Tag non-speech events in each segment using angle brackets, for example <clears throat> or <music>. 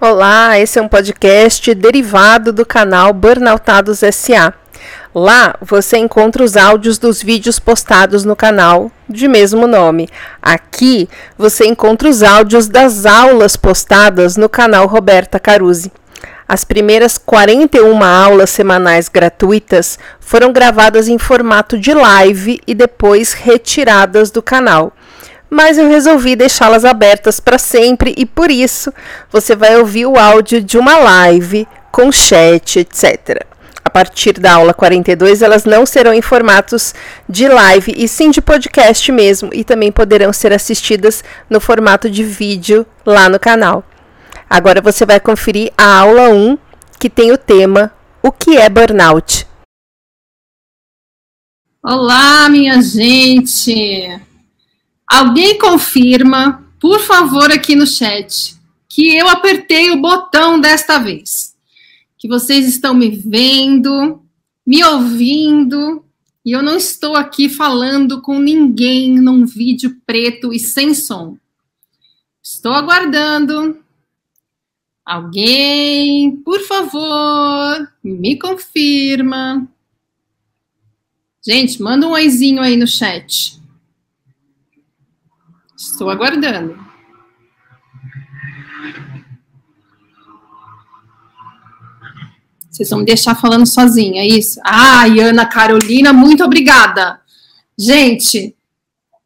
Olá, esse é um podcast derivado do canal Burnoutados SA. Lá você encontra os áudios dos vídeos postados no canal de mesmo nome. Aqui você encontra os áudios das aulas postadas no canal Roberta Caruzzi. As primeiras 41 aulas semanais gratuitas foram gravadas em formato de live e depois retiradas do canal mas eu resolvi deixá-las abertas para sempre e por isso você vai ouvir o áudio de uma live com chat, etc. A partir da aula 42, elas não serão em formatos de live e sim de podcast mesmo e também poderão ser assistidas no formato de vídeo lá no canal. Agora você vai conferir a aula 1, que tem o tema O que é burnout? Olá, minha gente! Alguém confirma, por favor, aqui no chat, que eu apertei o botão desta vez. Que vocês estão me vendo, me ouvindo, e eu não estou aqui falando com ninguém num vídeo preto e sem som. Estou aguardando. Alguém, por favor, me confirma. Gente, manda um oizinho aí no chat. Estou aguardando. Vocês vão me deixar falando sozinha, é isso? Ah, Ana Carolina, muito obrigada. Gente,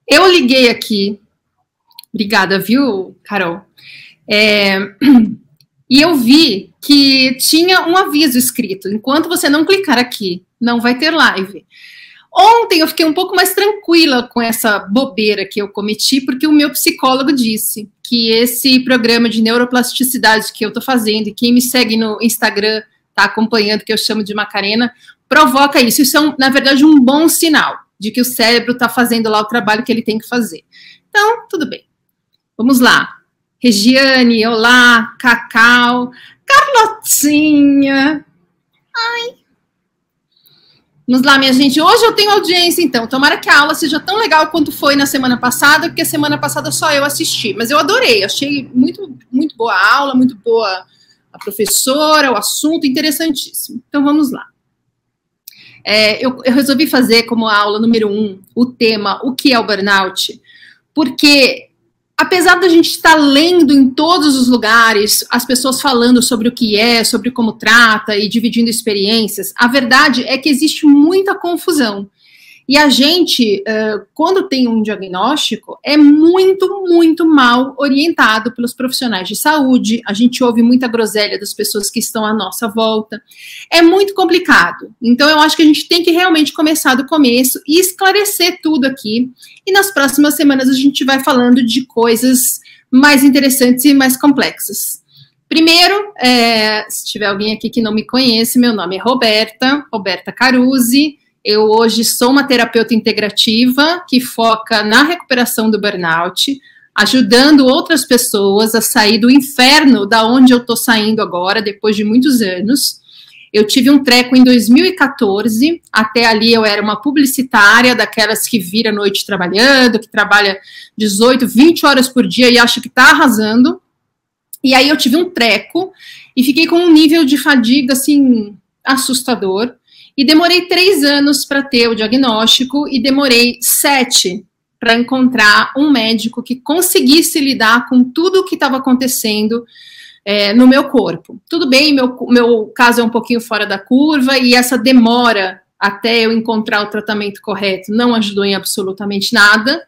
eu liguei aqui. Obrigada, viu, Carol? É, <clears throat> e eu vi que tinha um aviso escrito: enquanto você não clicar aqui, não vai ter live. Ontem eu fiquei um pouco mais tranquila com essa bobeira que eu cometi, porque o meu psicólogo disse que esse programa de neuroplasticidade que eu estou fazendo, e quem me segue no Instagram está acompanhando, que eu chamo de Macarena, provoca isso. Isso é, um, na verdade, um bom sinal de que o cérebro está fazendo lá o trabalho que ele tem que fazer. Então, tudo bem. Vamos lá. Regiane, olá, Cacau, Carlotinha. Ai, Vamos lá, minha gente. Hoje eu tenho audiência, então. Tomara que a aula seja tão legal quanto foi na semana passada, porque semana passada só eu assisti. Mas eu adorei, achei muito, muito boa a aula, muito boa a professora, o assunto, interessantíssimo. Então vamos lá. É, eu, eu resolvi fazer como aula número um o tema O que é o burnout? Porque apesar da gente estar lendo em todos os lugares as pessoas falando sobre o que é, sobre como trata e dividindo experiências, a verdade é que existe muita confusão. E a gente, quando tem um diagnóstico, é muito, muito mal orientado pelos profissionais de saúde. A gente ouve muita groselha das pessoas que estão à nossa volta. É muito complicado. Então, eu acho que a gente tem que realmente começar do começo e esclarecer tudo aqui. E nas próximas semanas a gente vai falando de coisas mais interessantes e mais complexas. Primeiro, é, se tiver alguém aqui que não me conhece, meu nome é Roberta, Roberta Caruzzi. Eu hoje sou uma terapeuta integrativa que foca na recuperação do burnout, ajudando outras pessoas a sair do inferno da onde eu estou saindo agora, depois de muitos anos. Eu tive um treco em 2014, até ali eu era uma publicitária, daquelas que vira noite trabalhando, que trabalha 18, 20 horas por dia e acha que está arrasando. E aí eu tive um treco e fiquei com um nível de fadiga assim assustador. E demorei três anos para ter o diagnóstico e demorei sete para encontrar um médico que conseguisse lidar com tudo o que estava acontecendo é, no meu corpo. Tudo bem, meu, meu caso é um pouquinho fora da curva e essa demora até eu encontrar o tratamento correto não ajudou em absolutamente nada.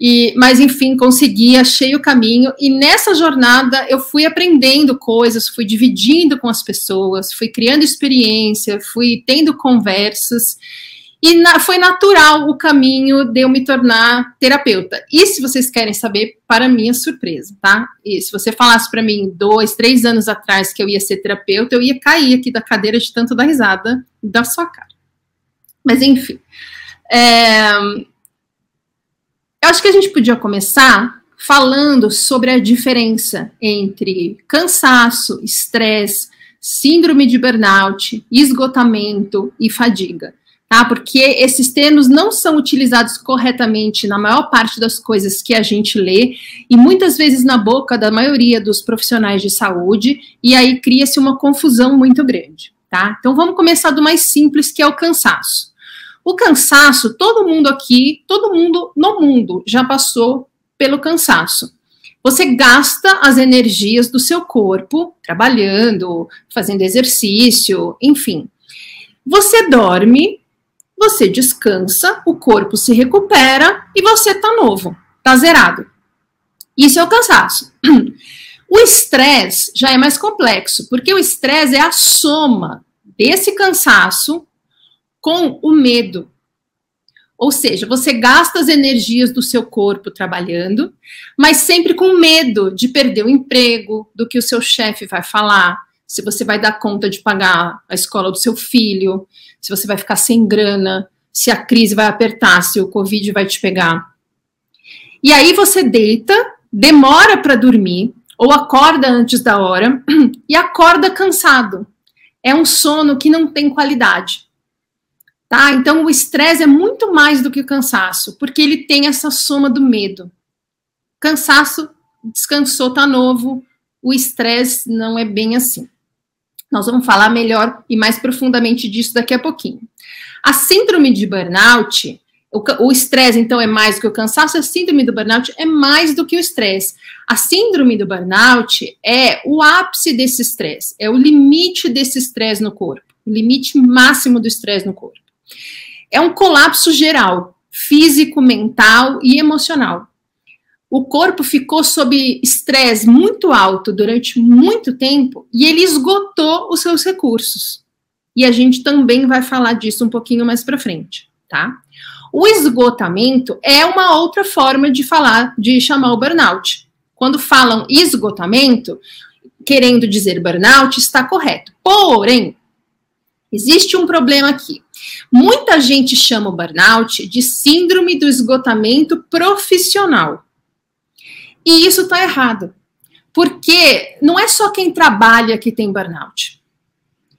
E, mas enfim, consegui, achei o caminho, e nessa jornada eu fui aprendendo coisas, fui dividindo com as pessoas, fui criando experiência, fui tendo conversas, e na, foi natural o caminho de eu me tornar terapeuta. E se vocês querem saber, para minha surpresa, tá? E se você falasse para mim dois, três anos atrás que eu ia ser terapeuta, eu ia cair aqui da cadeira de tanto dar risada da sua cara. Mas enfim. É, eu acho que a gente podia começar falando sobre a diferença entre cansaço, estresse, síndrome de burnout, esgotamento e fadiga. tá? Porque esses termos não são utilizados corretamente na maior parte das coisas que a gente lê e muitas vezes na boca da maioria dos profissionais de saúde, e aí cria-se uma confusão muito grande, tá? Então vamos começar do mais simples, que é o cansaço. O cansaço, todo mundo aqui, todo mundo no mundo já passou pelo cansaço. Você gasta as energias do seu corpo trabalhando, fazendo exercício, enfim. Você dorme você descansa, o corpo se recupera e você tá novo, tá zerado. Isso é o cansaço. <clears throat> O estresse já é mais complexo, porque o estresse é a soma desse cansaço com o medo. Ou seja, você gasta as energias do seu corpo trabalhando, mas sempre com medo de perder o emprego, do que o seu chefe vai falar, se você vai dar conta de pagar a escola do seu filho, se você vai ficar sem grana, se a crise vai apertar, se o Covid vai te pegar. E aí você deita, demora para dormir, ou acorda antes da hora <clears throat> e acorda cansado. É um sono que não tem qualidade. Tá? Então o estresse é muito mais do que o cansaço, porque ele tem essa soma do medo. Cansaço, descansou, tá novo. O estresse não é bem assim. Nós vamos falar melhor e mais profundamente disso daqui a pouquinho. A síndrome de burnout, o estresse, então, é mais do que o cansaço, a síndrome do burnout é mais do que o estresse. A síndrome do burnout é o ápice desse estresse, é o limite desse estresse no corpo, o limite máximo do estresse no corpo. É um colapso geral, físico, mental e emocional o corpo ficou sob estresse muito alto durante muito tempo e ele esgotou os seus recursos. E a gente também vai falar disso um pouquinho mais para frente, tá? O esgotamento é uma outra forma de falar, de chamar o burnout. Quando falam esgotamento, querendo dizer burnout, está correto. Porém, existe um problema aqui. Muita gente chama o burnout de síndrome do esgotamento profissional. E isso está errado. Porque não é só quem trabalha que tem burnout.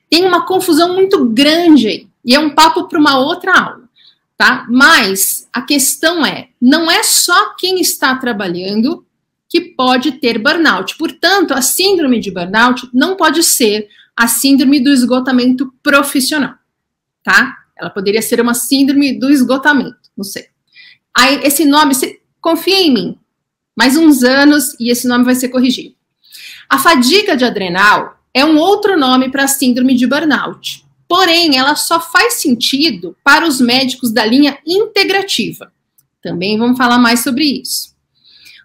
Tem uma confusão muito grande aí. E é um papo para uma outra aula. Tá? Mas a questão é: não é só quem está trabalhando que pode ter burnout. Portanto, a síndrome de burnout não pode ser a síndrome do esgotamento profissional, tá? Ela poderia ser uma síndrome do esgotamento, não sei. Aí, esse nome, confia em mim, mais uns anos e esse nome vai ser corrigido. A fadiga de adrenal é um outro nome para a síndrome de burnout. Porém, ela só faz sentido para os médicos da linha integrativa. Também vamos falar mais sobre isso.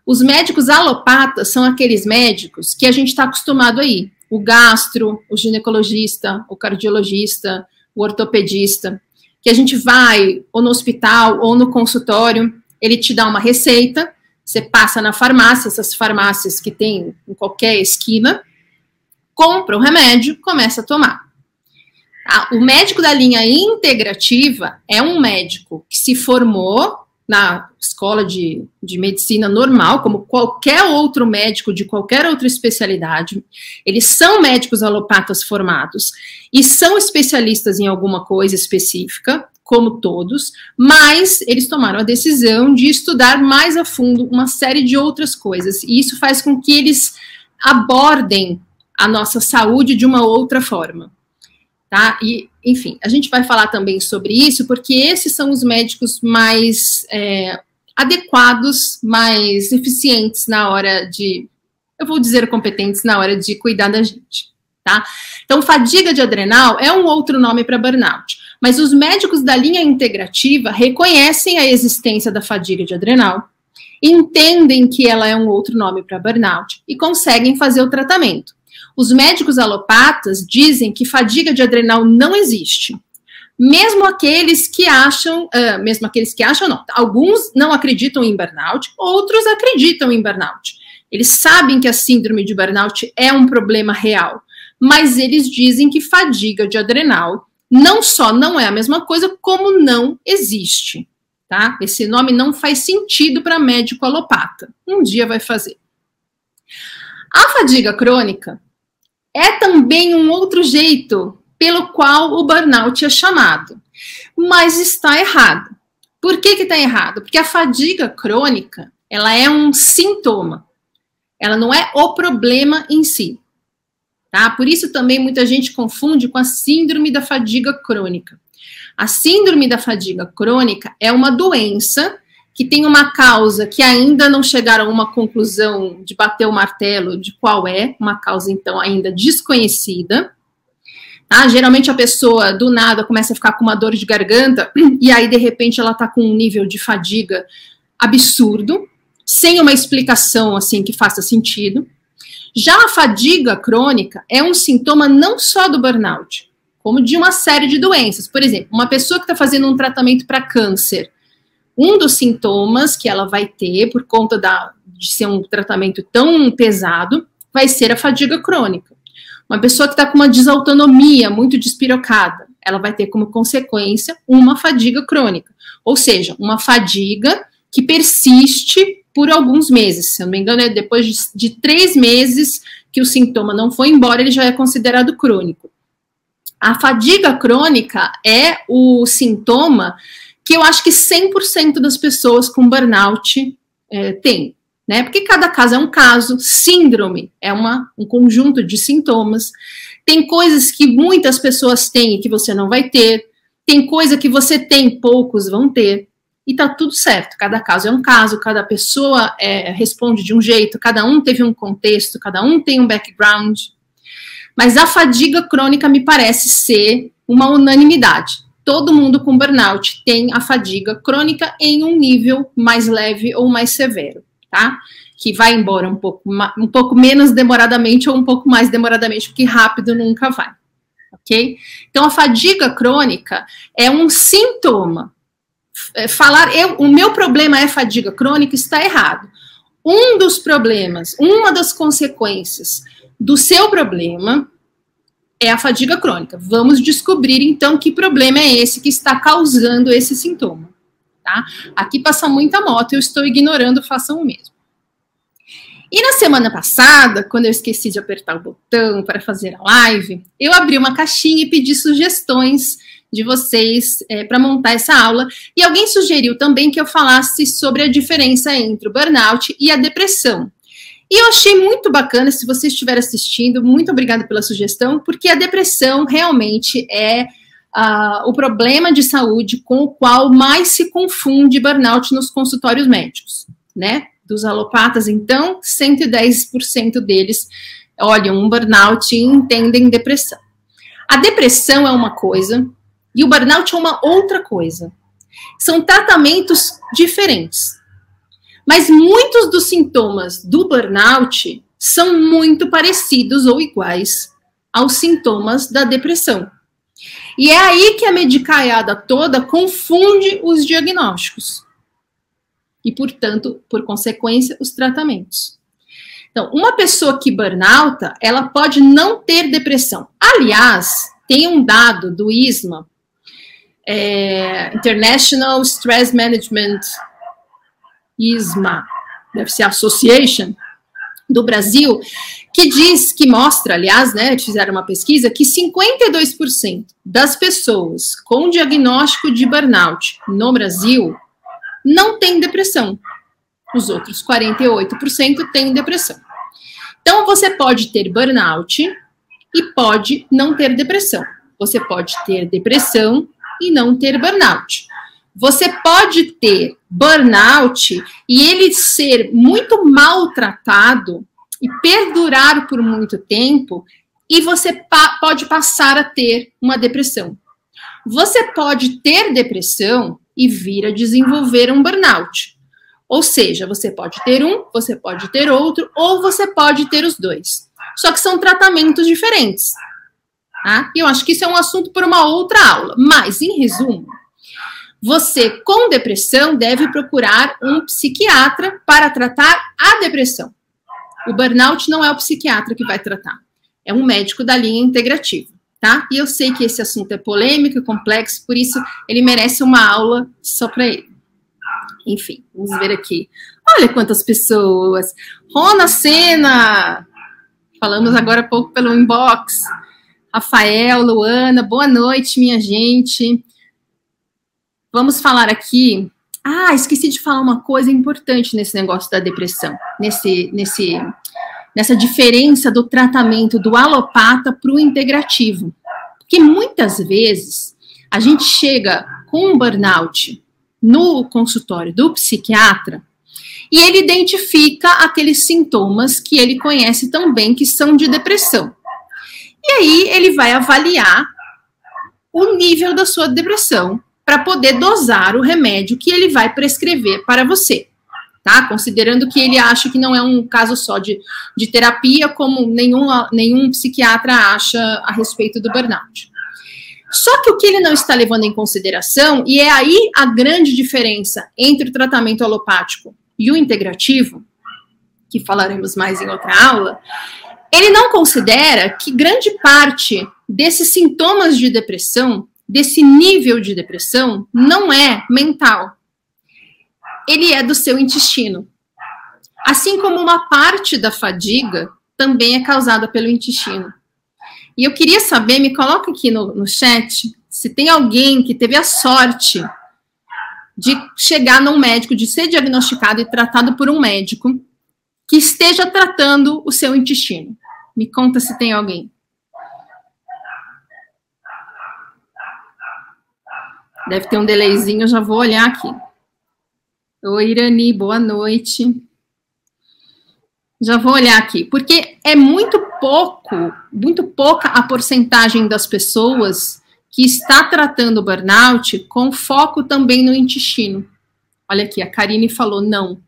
Os médicos alopatas são aqueles médicos que a gente está acostumado aí. O gastro, o ginecologista, o cardiologista, o ortopedista, que a gente vai ou no hospital ou no consultório, ele te dá uma receita você passa na farmácia, essas farmácias que tem em qualquer esquina, compra o remédio, começa a tomar. O médico da linha integrativa é um médico que se formou na escola de, de medicina normal, como qualquer outro médico de qualquer outra especialidade. Eles são médicos alopatas formados e são especialistas em alguma coisa específica, como todos, mas eles tomaram a decisão de estudar mais a fundo uma série de outras coisas, e isso faz com que eles abordem a nossa saúde de uma outra forma. Tá? E, enfim, a gente vai falar também sobre isso, porque esses são os médicos mais é, adequados, mais eficientes na hora de, eu vou dizer competentes na hora de cuidar da gente. Tá? Então, fadiga de adrenal é um outro nome para burnout. Mas os médicos da linha integrativa reconhecem a existência da fadiga de adrenal, entendem que ela é um outro nome para burnout e conseguem fazer o tratamento. Os médicos alopatas dizem que fadiga de adrenal não existe. Mesmo aqueles que acham, uh, mesmo aqueles que acham, não, alguns não acreditam em burnout, outros acreditam em burnout. Eles sabem que a síndrome de burnout é um problema real, mas eles dizem que fadiga de adrenal não só não é a mesma coisa, como não existe. Tá? Esse nome não faz sentido para médico alopata. Um dia vai fazer. A fadiga crônica é também um outro jeito pelo qual o burnout é chamado. Mas está errado. Por que está errado? Porque a fadiga crônica, ela é um sintoma. Ela não é o problema em si. Tá? Por isso também muita gente confunde com a síndrome da fadiga crônica. A síndrome da fadiga crônica é uma doença que tem uma causa que ainda não chegaram a uma conclusão de bater o martelo de qual é, uma causa então ainda desconhecida. Tá? Geralmente a pessoa do nada começa a ficar com uma dor de garganta <clears throat> e aí de repente ela está com um nível de fadiga absurdo, sem uma explicação assim que faça sentido. Já a fadiga crônica é um sintoma não só do burnout, como de uma série de doenças. Por exemplo, uma pessoa que está fazendo um tratamento para câncer, um dos sintomas que ela vai ter por conta da, de ser um tratamento tão pesado vai ser a fadiga crônica. Uma pessoa que está com uma desautonomia muito despirocada, ela vai ter como consequência uma fadiga crônica, ou seja, uma fadiga que persiste por alguns meses. Se eu não me engano, é depois de, de três meses que o sintoma não foi embora, ele já é considerado crônico. A fadiga crônica é o sintoma que eu acho que 100% das pessoas com burnout é, né? Porque cada caso é um caso, síndrome é uma, um conjunto de sintomas. Tem coisas que muitas pessoas têm e que você não vai ter, tem coisa que você tem, poucos vão ter e tá tudo certo. Cada caso é um caso, cada pessoa é, responde de um jeito, cada um teve um contexto, cada um tem um background. Mas a fadiga crônica me parece ser uma unanimidade. Todo mundo com burnout tem a fadiga crônica em um nível mais leve ou mais severo, tá? Que vai embora um pouco, um pouco menos demoradamente ou um pouco mais demoradamente, porque rápido nunca vai. Ok? Então, a fadiga crônica é um sintoma é, falar eu, o meu problema é fadiga crônica está errado. Um dos problemas, uma das consequências do seu problema é a fadiga crônica. Vamos descobrir então que problema é esse que está causando esse sintoma. Tá? Aqui passa muita moto, eu estou ignorando, façam o mesmo. E na semana passada, quando eu esqueci de apertar o botão para fazer a live, eu abri uma caixinha e pedi sugestões de vocês é, para montar essa aula. E alguém sugeriu também que eu falasse sobre a diferença entre o burnout e a depressão. E eu achei muito bacana, se você estiver assistindo, muito obrigada pela sugestão, porque a depressão realmente é uh, o problema de saúde com o qual mais se confunde burnout nos consultórios médicos, né? Dos alopatas, então, 110% deles olham um burnout e entendem depressão. A depressão é uma coisa, e o burnout é uma outra coisa. São tratamentos diferentes. Mas muitos dos sintomas do burnout são muito parecidos ou iguais aos sintomas da depressão. E é aí que a medicaiada toda confunde os diagnósticos. E, portanto, por consequência, os tratamentos. Então, uma pessoa que burnouta, ela pode não ter depressão. Aliás, tem um dado do ISMA é, International Stress Management ISMA, deve ser Association do Brasil, que diz, que mostra, aliás, né, fizeram uma pesquisa, que 52% das pessoas com diagnóstico de burnout no Brasil não têm depressão. Os outros 48% têm depressão. Então, você pode ter burnout e pode não ter depressão. Você pode ter depressão e não ter burnout. Você pode ter burnout e ele ser muito maltratado e perdurar por muito tempo, e você pa pode passar a ter uma depressão. Você pode ter depressão e vir a desenvolver um burnout. Ou seja, você pode ter um, você pode ter outro, ou você pode ter os dois. Só que são tratamentos diferentes. Tá? E eu acho que isso é um assunto para uma outra aula. Mas, em resumo, você com depressão deve procurar um psiquiatra para tratar a depressão. O burnout não é o psiquiatra que vai tratar, é um médico da linha integrativa, tá? E eu sei que esse assunto é polêmico e complexo, por isso ele merece uma aula só para ele. Enfim, vamos ver aqui. Olha quantas pessoas. Rona Sena! Falamos agora há pouco pelo inbox. Rafael, Luana, boa noite, minha gente. Vamos falar aqui. Ah, esqueci de falar uma coisa importante nesse negócio da depressão, nesse, nesse, nessa diferença do tratamento do alopata para o integrativo. Porque muitas vezes a gente chega com um burnout no consultório do psiquiatra e ele identifica aqueles sintomas que ele conhece tão bem que são de depressão. E aí ele vai avaliar o nível da sua depressão para poder dosar o remédio que ele vai prescrever para você. Tá? Considerando que ele acha que não é um caso só de, de terapia, como nenhum, nenhum psiquiatra acha a respeito do burnout. Só que o que ele não está levando em consideração, e é aí a grande diferença entre o tratamento alopático e o integrativo, que falaremos mais em outra aula, ele não considera que grande parte desses sintomas de depressão, desse nível de depressão, não é mental. Ele é do seu intestino. Assim como uma parte da fadiga também é causada pelo intestino. E eu queria saber, me coloca aqui no, no chat, se tem alguém que teve a sorte de chegar num médico, de ser diagnosticado e tratado por um médico que esteja tratando o seu intestino. Me conta se tem alguém. Deve ter um delayzinho, já vou olhar aqui. Oi, Irani, boa noite. Já vou olhar aqui, porque é muito pouco, muito pouca a porcentagem das pessoas que está tratando o burnout com foco também no intestino. Olha aqui, a Karine falou não.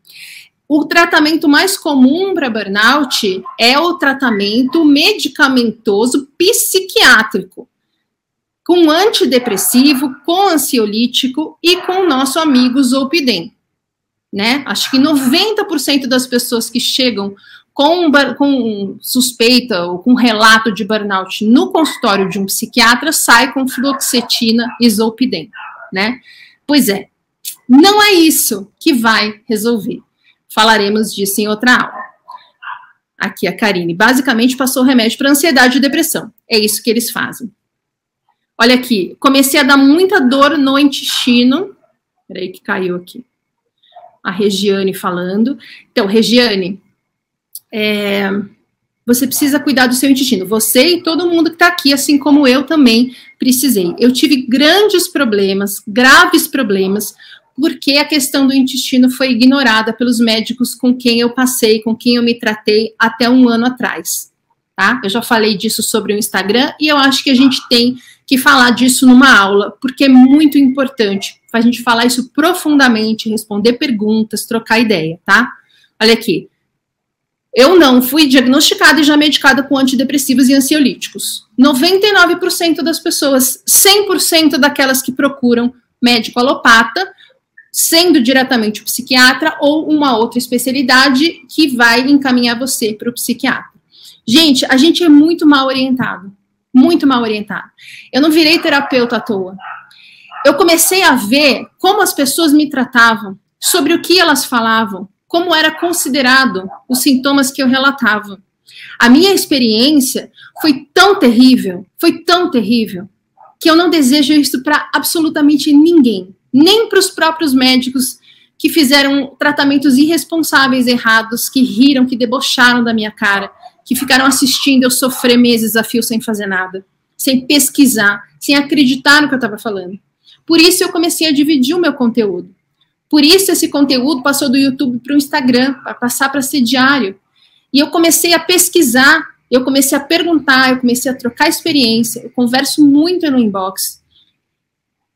O tratamento mais comum para burnout é o tratamento medicamentoso psiquiátrico, com antidepressivo, com ansiolítico e com o nosso amigo Zolpidem. Né? Acho que 90% das pessoas que chegam com, com suspeita ou com relato de burnout no consultório de um psiquiatra, sai com fluoxetina e zolpidem, né? Pois é, não é isso que vai resolver. Falaremos disso em outra aula. Aqui a Karine basicamente passou remédio para ansiedade e depressão. É isso que eles fazem. Olha aqui, comecei a dar muita dor no intestino. Peraí que caiu aqui. A Regiane falando. Então, Regiane, é, você precisa cuidar do seu intestino. Você e todo mundo que está aqui, assim como eu também precisei. Eu tive grandes problemas, graves problemas, porque a questão do intestino foi ignorada pelos médicos com quem eu passei, com quem eu me tratei até um ano atrás. Tá? Eu já falei disso sobre o Instagram e eu acho que a gente tem que falar disso numa aula, porque é muito importante a gente falar isso profundamente, responder perguntas, trocar ideia, tá? Olha aqui. Eu não fui diagnosticada e já medicada com antidepressivos e ansiolíticos. 99% das pessoas, 100% daquelas que procuram médico alopata, sendo diretamente o psiquiatra ou uma outra especialidade que vai encaminhar você para o psiquiatra. Gente, a gente é muito mal orientado, muito mal orientado. Eu não virei terapeuta à toa. Eu comecei a ver como as pessoas me tratavam, sobre o que elas falavam, como era considerado os sintomas que eu relatava. A minha experiência foi tão terrível, foi tão terrível, que eu não desejo isso para absolutamente ninguém, nem para os próprios médicos que fizeram tratamentos irresponsáveis, errados, que riram, que debocharam da minha cara, que ficaram assistindo eu sofrer meses a fio sem fazer nada, sem pesquisar, sem acreditar no que eu estava falando. Por isso eu comecei a dividir o meu conteúdo. Por isso esse conteúdo passou do YouTube para o Instagram, para passar para ser diário. E eu comecei a pesquisar, eu comecei a perguntar, eu comecei a trocar experiência, eu converso muito no inbox.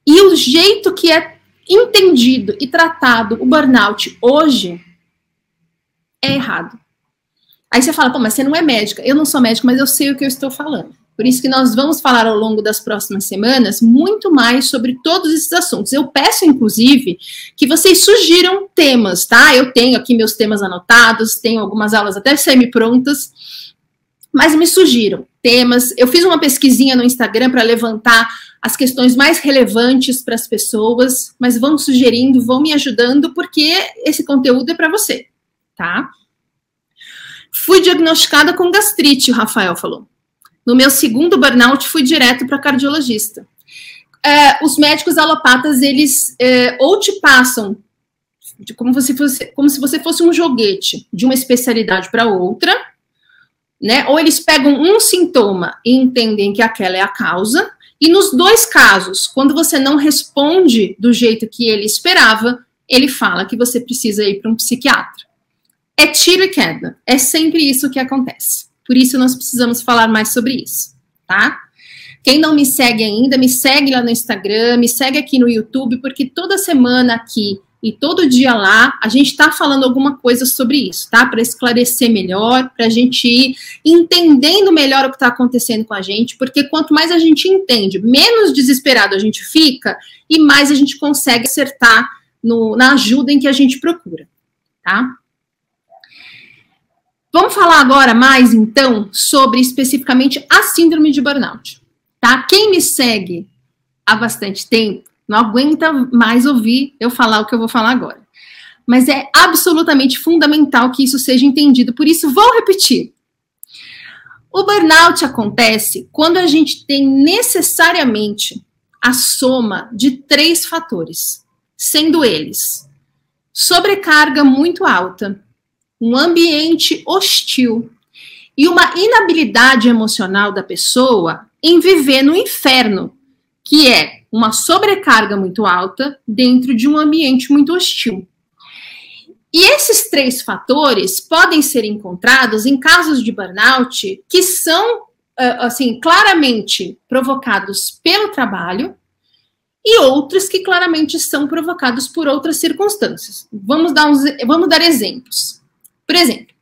E o jeito que é entendido e tratado o burnout hoje é errado. Aí você fala, pô, mas você não é médica. Eu não sou médica, mas eu sei o que eu estou falando. Por isso que nós vamos falar ao longo das próximas semanas muito mais sobre todos esses assuntos. Eu peço, inclusive, que vocês sugiram temas, tá? Eu tenho aqui meus temas anotados, tenho algumas aulas até semi-prontas, mas me sugiram temas. Eu fiz uma pesquisinha no Instagram para levantar as questões mais relevantes para as pessoas, mas vão sugerindo, vão me ajudando, porque esse conteúdo é para você, tá? Fui diagnosticada com gastrite, o Rafael falou. No meu segundo burnout, fui direto para cardiologista. é, os médicos alopatas, eles é, ou te passam como, se fosse, como se você fosse um joguete de uma especialidade para outra, né? Ou eles pegam um sintoma e entendem que aquela é a causa, e nos dois casos, quando você não responde do jeito que ele esperava, ele fala que você precisa ir para um psiquiatra. É tiro e queda. É sempre isso que acontece. Por isso nós precisamos falar mais sobre isso, tá? Quem não me segue ainda, me segue lá no Instagram, me segue aqui no YouTube, porque toda semana aqui e todo dia lá a gente está falando alguma coisa sobre isso, tá? Para esclarecer melhor, para a gente ir entendendo melhor o que está acontecendo com a gente, porque quanto mais a gente entende, menos desesperado a gente fica e mais a gente consegue acertar no, na ajuda em que a gente procura, tá? Vamos falar agora mais, então, sobre especificamente a síndrome de burnout, tá? Quem me segue há bastante tempo não aguenta mais ouvir eu falar o que eu vou falar agora. Mas é absolutamente fundamental que isso seja entendido, por isso vou repetir. O burnout acontece quando a gente tem necessariamente a soma de três fatores, sendo eles sobrecarga muito alta, um ambiente hostil e uma inabilidade emocional da pessoa em viver no inferno, que é uma sobrecarga muito alta dentro de um ambiente muito hostil. E esses três fatores podem ser encontrados em casos de burnout que são, assim, claramente provocados pelo trabalho e outros que claramente são provocados por outras circunstâncias. Vamos dar, uns, vamos dar exemplos. Por exemplo,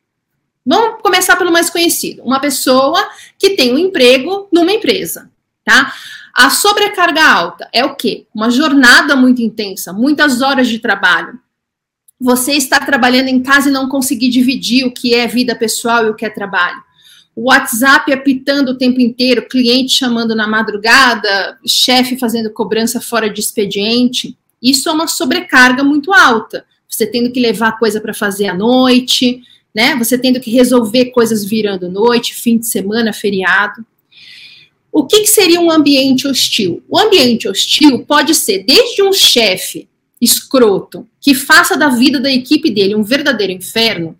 vamos começar pelo mais conhecido: uma pessoa que tem um emprego numa empresa, tá? A sobrecarga alta é o quê? Uma jornada muito intensa, muitas horas de trabalho. Você está trabalhando em casa e não conseguir dividir o que é vida pessoal e o que é trabalho. O WhatsApp apitando o tempo inteiro, cliente chamando na madrugada, chefe fazendo cobrança fora de expediente. Isso é uma sobrecarga muito alta. Você tendo que levar coisa para fazer à noite, né? Você tendo que resolver coisas virando noite, fim de semana, feriado. O que, que seria um ambiente hostil? O ambiente hostil pode ser desde um chefe escroto que faça da vida da equipe dele um verdadeiro inferno,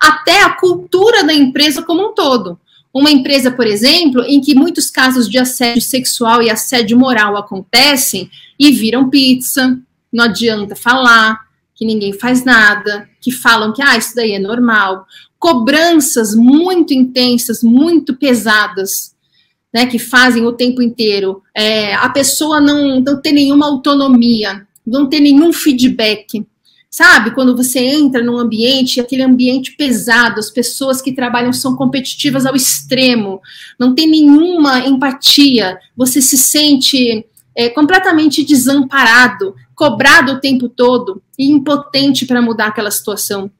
até a cultura da empresa como um todo. Uma empresa, por exemplo, em que muitos casos de assédio sexual e assédio moral acontecem e viram pizza, não adianta falar, que ninguém faz nada, que falam que ah, isso daí é normal, cobranças muito intensas, muito pesadas né, que fazem o tempo inteiro, é, a pessoa não, não tem nenhuma autonomia, não tem nenhum feedback. Sabe, quando você entra num ambiente, aquele ambiente pesado, as pessoas que trabalham são competitivas ao extremo, não tem nenhuma empatia, você se sente é, completamente desamparado, cobrado o tempo todo e impotente para mudar aquela situação.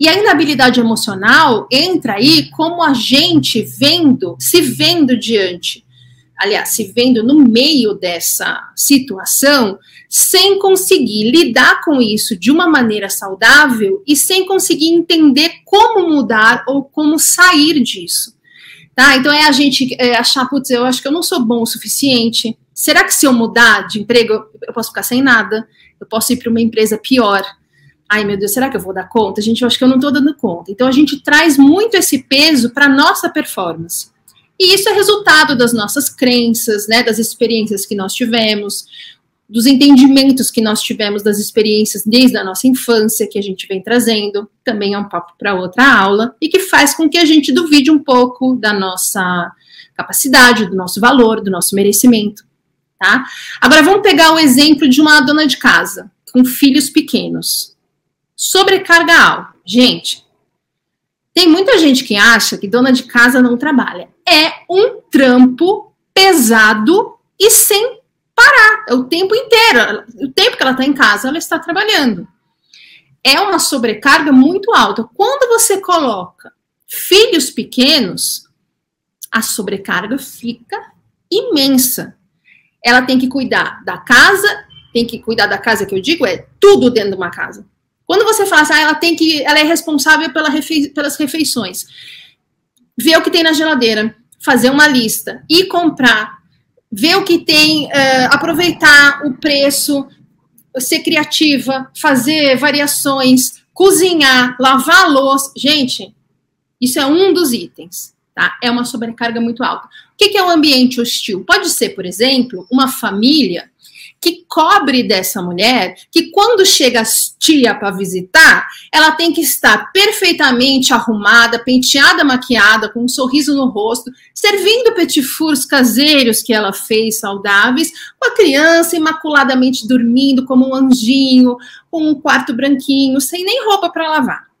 E a inabilidade emocional entra aí como a gente vendo, se vendo diante, aliás, se vendo no meio dessa situação, sem conseguir lidar com isso de uma maneira saudável e sem conseguir entender como mudar ou como sair disso. Tá? Então é a gente é, achar, putz, eu acho que eu não sou bom o suficiente. Será que se eu mudar de emprego, eu posso ficar sem nada? Eu posso ir para uma empresa pior? ai meu Deus, será que eu vou dar conta? Gente, eu acho que eu não estou dando conta. Então a gente traz muito esse peso para nossa performance. E isso é resultado das nossas crenças, né, das experiências que nós tivemos, dos entendimentos que nós tivemos das experiências desde a nossa infância que a gente vem trazendo, também é um papo para outra aula, e que faz com que a gente duvide um pouco da nossa capacidade, do nosso valor, do nosso merecimento, tá? Agora vamos pegar o exemplo de uma dona de casa com filhos pequenos. Sobrecarga alta. Gente, tem muita gente que acha que dona de casa não trabalha. É um trampo pesado e sem parar. É o tempo inteiro. O tempo que ela está em casa, ela está trabalhando. É uma sobrecarga muito alta. Quando você coloca filhos pequenos, a sobrecarga fica imensa. Ela tem que cuidar da casa, tem que cuidar da casa que eu digo, é tudo dentro de uma casa. Quando você fala assim, ah, ela tem que, ela é responsável pela pelas refeições, ver o que tem na geladeira, fazer uma lista e comprar ver o que tem, uh, aproveitar o preço, ser criativa, fazer variações, cozinhar, lavar a louça. Gente, isso é um dos itens, tá? É uma sobrecarga muito alta. O que é um ambiente hostil? Pode ser, por exemplo, uma família que cobre dessa mulher que quando chega a tia para visitar, ela tem que estar perfeitamente arrumada, penteada, maquiada, com um sorriso no rosto, servindo petit fours caseiros que ela fez saudáveis, com a criança imaculadamente dormindo como um anjinho, com um quarto branquinho, sem nem roupa para lavar.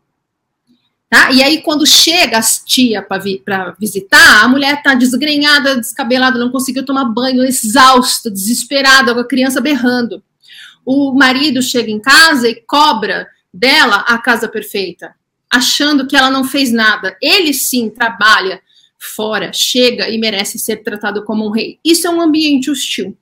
Tá? E aí, quando chega as tia para vi visitar, a mulher está desgrenhada, descabelada, não conseguiu tomar banho, exausta, desesperada, com a criança berrando. O marido chega em casa e cobra dela a casa perfeita, achando que ela não fez nada. Ele sim trabalha fora, chega e merece ser tratado como um rei. Isso é um ambiente hostil.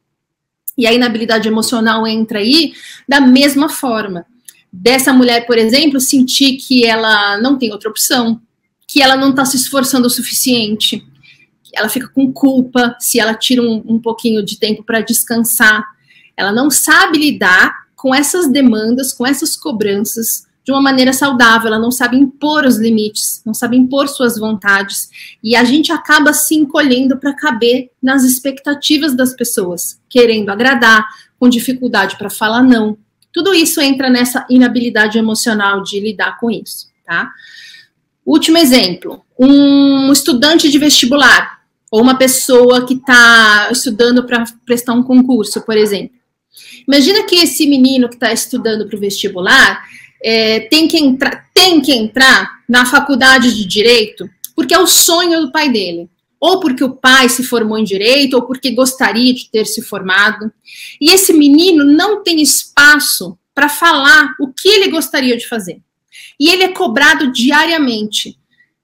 E a inabilidade emocional entra aí da mesma forma dessa mulher, por exemplo, sentir que ela não tem outra opção, que ela não está se esforçando o suficiente, ela fica com culpa se ela tira um, um pouquinho de tempo para descansar. Ela não sabe lidar com essas demandas, com essas cobranças de uma maneira saudável, ela não sabe impor os limites, não sabe impor suas vontades, e a gente acaba se encolhendo para caber nas expectativas das pessoas, querendo agradar, com dificuldade para falar não, tudo isso entra nessa inabilidade emocional de lidar com isso, tá? Último exemplo: um estudante de vestibular ou uma pessoa que está estudando para prestar um concurso, por exemplo. Imagina que esse menino que está estudando para o vestibular é, tem, que tem que entrar na faculdade de direito porque é o sonho do pai dele ou porque o pai se formou em direito, ou porque gostaria de ter se formado. E esse menino não tem espaço para falar o que ele gostaria de fazer. E ele é cobrado diariamente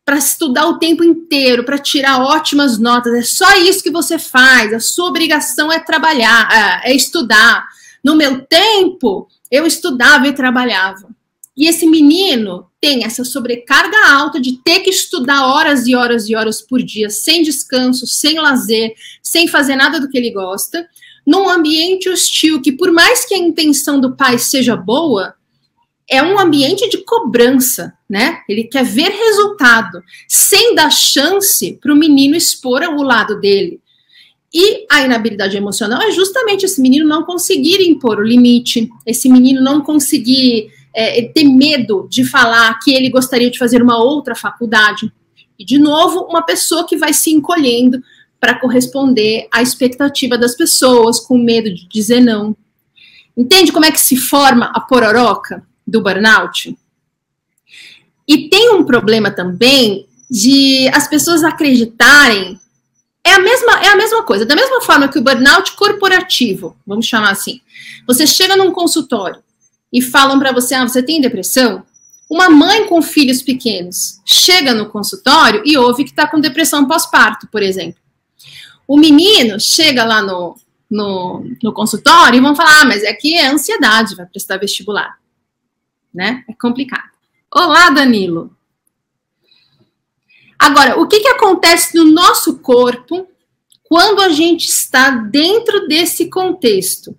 para estudar o tempo inteiro, para tirar ótimas notas. É só isso que você faz. A sua obrigação é trabalhar, é, é estudar. No meu tempo, eu estudava e trabalhava. E esse menino tem essa sobrecarga alta de ter que estudar horas e horas e horas por dia, sem descanso, sem lazer, sem fazer nada do que ele gosta, num ambiente hostil que, por mais que a intenção do pai seja boa, é um ambiente de cobrança, né? Ele quer ver resultado, sem dar chance para o menino expor o lado dele. E a inabilidade emocional é justamente esse menino não conseguir impor o limite, esse menino não conseguir é, ter medo de falar que ele gostaria de fazer uma outra faculdade. E, de novo, uma pessoa que vai se encolhendo para corresponder à expectativa das pessoas, com medo de dizer não. Entende como é que se forma a pororoca do burnout? E tem um problema também de as pessoas acreditarem é a mesma é a mesma coisa, da mesma forma que o burnout corporativo, vamos chamar assim. Você chega num consultório e falam para você, ah, você tem depressão? Uma mãe com filhos pequenos chega no consultório e ouve que está com depressão pós-parto, por exemplo. O menino chega lá no, no, no, consultório e vão falar, ah, mas é que é ansiedade, vai prestar vestibular. Né? É complicado. Olá, Danilo. Agora, o que, que acontece no nosso corpo quando a gente está dentro desse contexto?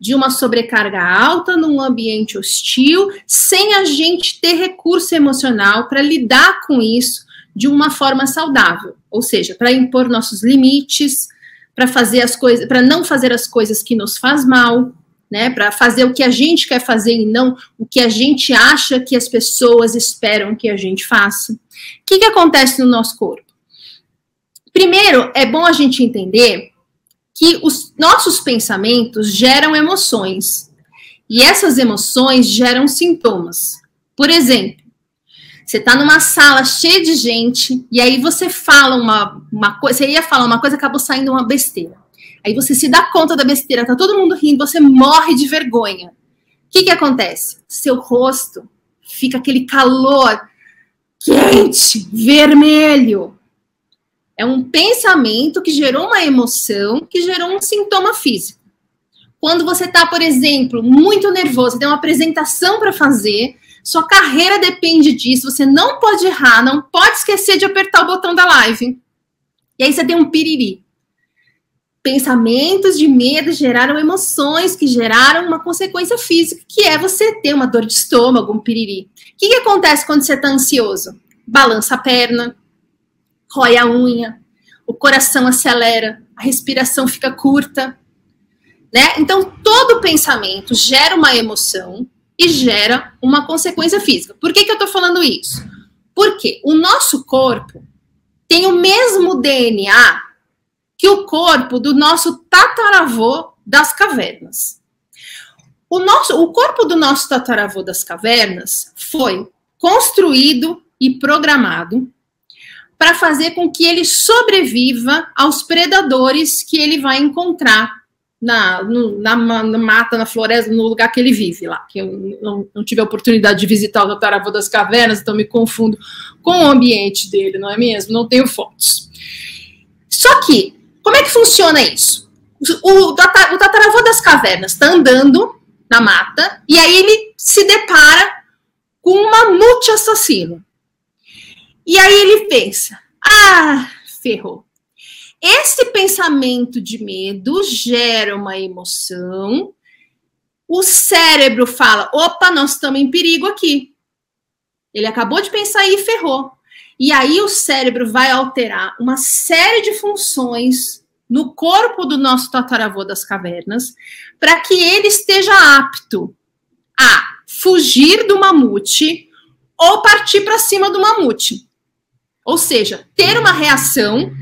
De uma sobrecarga alta num ambiente hostil, sem a gente ter recurso emocional para lidar com isso de uma forma saudável, ou seja, para impor nossos limites, para fazer as coisas, para não fazer as coisas que nos faz mal, né, para fazer o que a gente quer fazer e não o que a gente acha que as pessoas esperam que a gente faça. O que, que acontece no nosso corpo? Primeiro, é bom a gente entender que os nossos pensamentos geram emoções. E essas emoções geram sintomas. Por exemplo, você está numa sala cheia de gente e aí você fala uma, uma coisa, você ia falar uma coisa, acabou saindo uma besteira. Aí você se dá conta da besteira, tá todo mundo rindo, você morre de vergonha. O que que acontece? Seu rosto fica aquele calor quente, vermelho. É um pensamento que gerou uma emoção, que gerou um sintoma físico. Quando você está, por exemplo, muito nervoso, tem uma apresentação para fazer, sua carreira depende disso, você não pode errar, não pode esquecer de apertar o botão da live. E aí você tem um piriri. pensamentos de medo geraram emoções que geraram uma consequência física, que é você ter uma dor de estômago, um piriri. O que, que acontece quando você está ansioso? Balança a perna, rói a unha, o coração acelera, a respiração fica curta, né? Então, todo pensamento gera uma emoção e gera uma consequência física. Por que, que eu estou falando isso? Porque o nosso corpo tem o mesmo DNA que o corpo do nosso tataravô das cavernas. O, nosso, o corpo do nosso tataravô das cavernas foi construído e programado para fazer com que ele sobreviva aos predadores que ele vai encontrar na, no, na, na, mata, na floresta, no lugar que ele vive lá. Que eu não, não tive a oportunidade de visitar o Tataravô das Cavernas, então me confundo com o ambiente dele, não é mesmo? Não tenho fotos. Só que, como é que funciona isso? O, o, o Tataravô das Cavernas está andando na mata e aí ele se depara com um mamute assassino. E aí ele pensa: ah, ferrou. Esse pensamento de medo gera uma emoção. O cérebro fala: opa, nós estamos em perigo aqui. Ele acabou de pensar e ferrou. E aí o cérebro vai alterar uma série de funções no corpo do nosso tataravô das cavernas para que ele esteja apto a fugir do mamute ou partir para cima do mamute. Ou seja, ter uma reação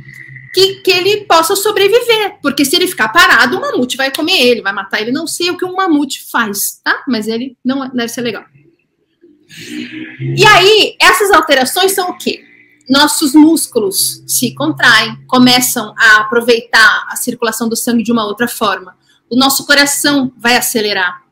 que, que ele possa sobreviver. Porque se ele ficar parado, o mamute vai comer ele, vai matar ele. Não sei o que um mamute faz, tá? Mas ele não é, deve ser legal. E aí, essas alterações são o quê? Nossos músculos se contraem, começam a aproveitar a circulação do sangue de uma outra forma. O nosso coração vai acelerar.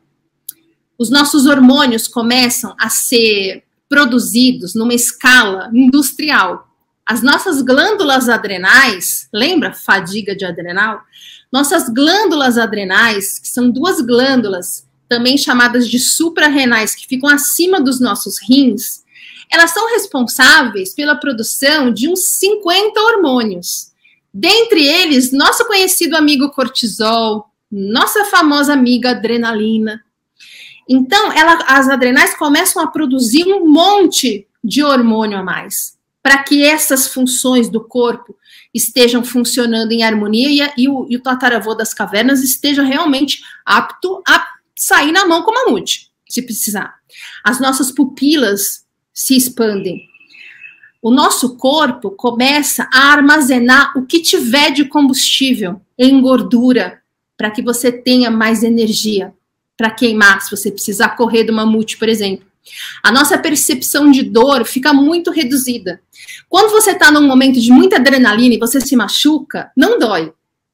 Os nossos hormônios começam a ser produzidos numa escala industrial. As nossas glândulas adrenais, lembra fadiga de adrenal? Nossas glândulas adrenais, que são duas glândulas, também chamadas de suprarrenais, que ficam acima dos nossos rins, elas são responsáveis pela produção de uns 50 hormônios. Dentre eles, nosso conhecido amigo cortisol, nossa famosa amiga adrenalina, então, ela, as adrenais começam a produzir um monte de hormônio a mais, para que essas funções do corpo estejam funcionando em harmonia e, e, o, e o tataravô das cavernas esteja realmente apto a sair na mão com o mamute, se precisar. As nossas pupilas se expandem. O nosso corpo começa a armazenar o que tiver de combustível em gordura, para que você tenha mais energia para queimar, se você precisar correr do mamute, por exemplo. A nossa percepção de dor fica muito reduzida. Quando você está num momento de muita adrenalina e você se machuca, não dói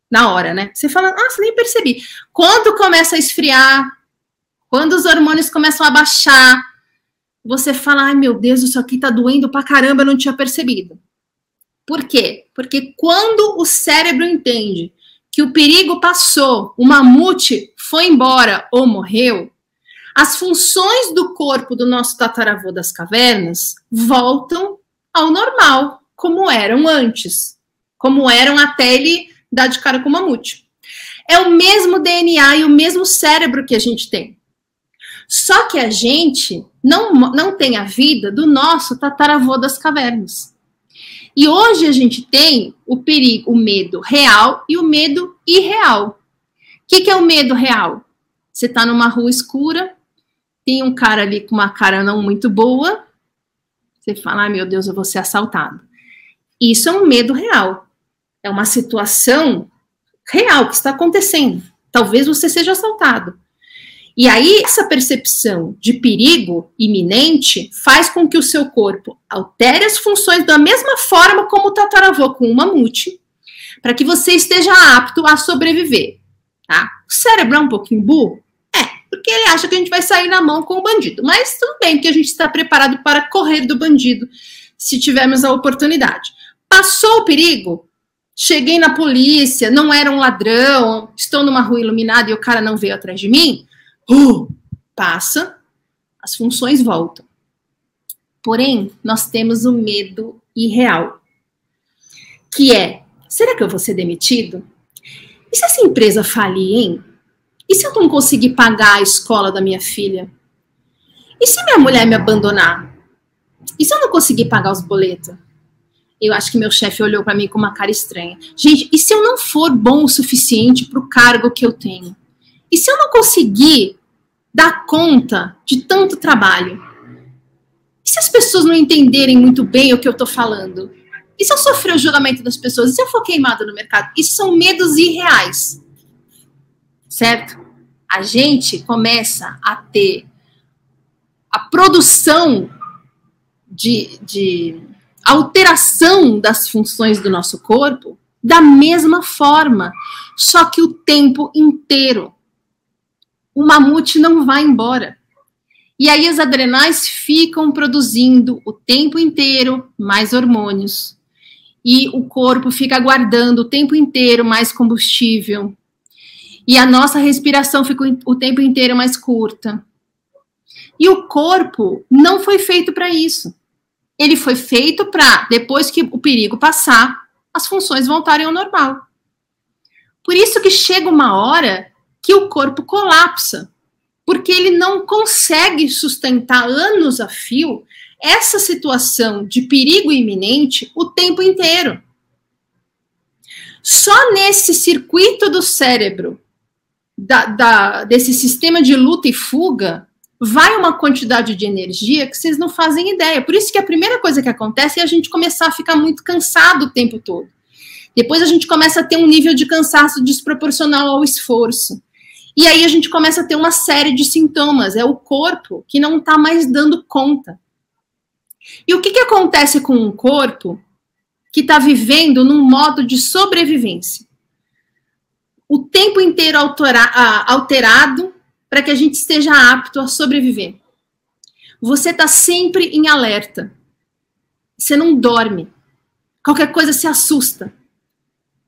na hora, né? Você fala, nossa, nem percebi. Quando começa a esfriar, quando os hormônios começam a baixar, você fala, ai meu Deus, isso aqui tá doendo pra caramba, eu não tinha percebido. Por quê? Porque quando o cérebro entende que o perigo passou, o mamute foi embora ou morreu, as funções do corpo do nosso tataravô das cavernas voltam ao normal, como eram antes, como eram até ele dar de cara com o mamute. É o mesmo DNA e o mesmo cérebro que a gente tem. Só que a gente não, não tem a vida do nosso tataravô das cavernas. E hoje a gente tem o perigo, o medo real e o medo irreal que, que é o medo real? Você está numa rua escura, tem um cara ali com uma cara não muito boa, você fala, ai meu Deus, eu vou ser assaltado. Isso é um medo real. É uma situação real que está acontecendo. Talvez você seja assaltado. E aí, essa percepção de perigo iminente faz com que o seu corpo altere as funções da mesma forma como o tataravô com o mamute, para que você esteja apto a sobreviver. Tá? O cérebro é um pouquinho burro? Porque ele acha que a gente vai sair na mão com o bandido. Mas tudo bem, que a gente está preparado para correr do bandido se tivermos a oportunidade. Passou o perigo? Cheguei na polícia, não era um ladrão, estou numa rua iluminada e o cara não veio atrás de mim. Uh, passa, as funções voltam. Porém, nós temos o medo irreal, que é: será que eu vou ser demitido? E se essa empresa falir, hein? E se eu não conseguir pagar a escola da minha filha? E se minha mulher me abandonar? E se eu não conseguir pagar os boletos? Eu acho que meu chefe olhou para mim com uma cara estranha. Gente, e se eu não for bom o suficiente para o cargo que eu tenho? E se eu não conseguir dar conta de tanto trabalho? E se as pessoas não entenderem muito bem o que eu estou falando? E se eu sofrer o julgamento das pessoas? E se eu for queimada no mercado? Isso são medos irreais. Certo? A gente começa a ter a produção de, de alteração das funções do nosso corpo da mesma forma, só que o tempo inteiro. O mamute não vai embora. E aí as adrenais ficam produzindo o tempo inteiro mais hormônios. E o corpo fica guardando o tempo inteiro mais combustível. E a nossa respiração fica o tempo inteiro mais curta. E o corpo não foi feito para isso. Ele foi feito para, depois que o perigo passar, as funções voltarem ao normal. Por isso que chega uma hora que o corpo colapsa porque ele não consegue sustentar anos a fio essa situação de perigo iminente o tempo inteiro. Só nesse circuito do cérebro, da, da, desse sistema de luta e fuga, vai uma quantidade de energia que vocês não fazem ideia. Por isso que a primeira coisa que acontece é a gente começar a ficar muito cansado o tempo todo. Depois a gente começa a ter um nível de cansaço desproporcional ao esforço. E aí a gente começa a ter uma série de sintomas. É o corpo que não está mais dando conta. E o que, que acontece com um corpo que está vivendo num modo de sobrevivência? O tempo inteiro alterado para que a gente esteja apto a sobreviver. Você está sempre em alerta. Você não dorme. Qualquer coisa se assusta.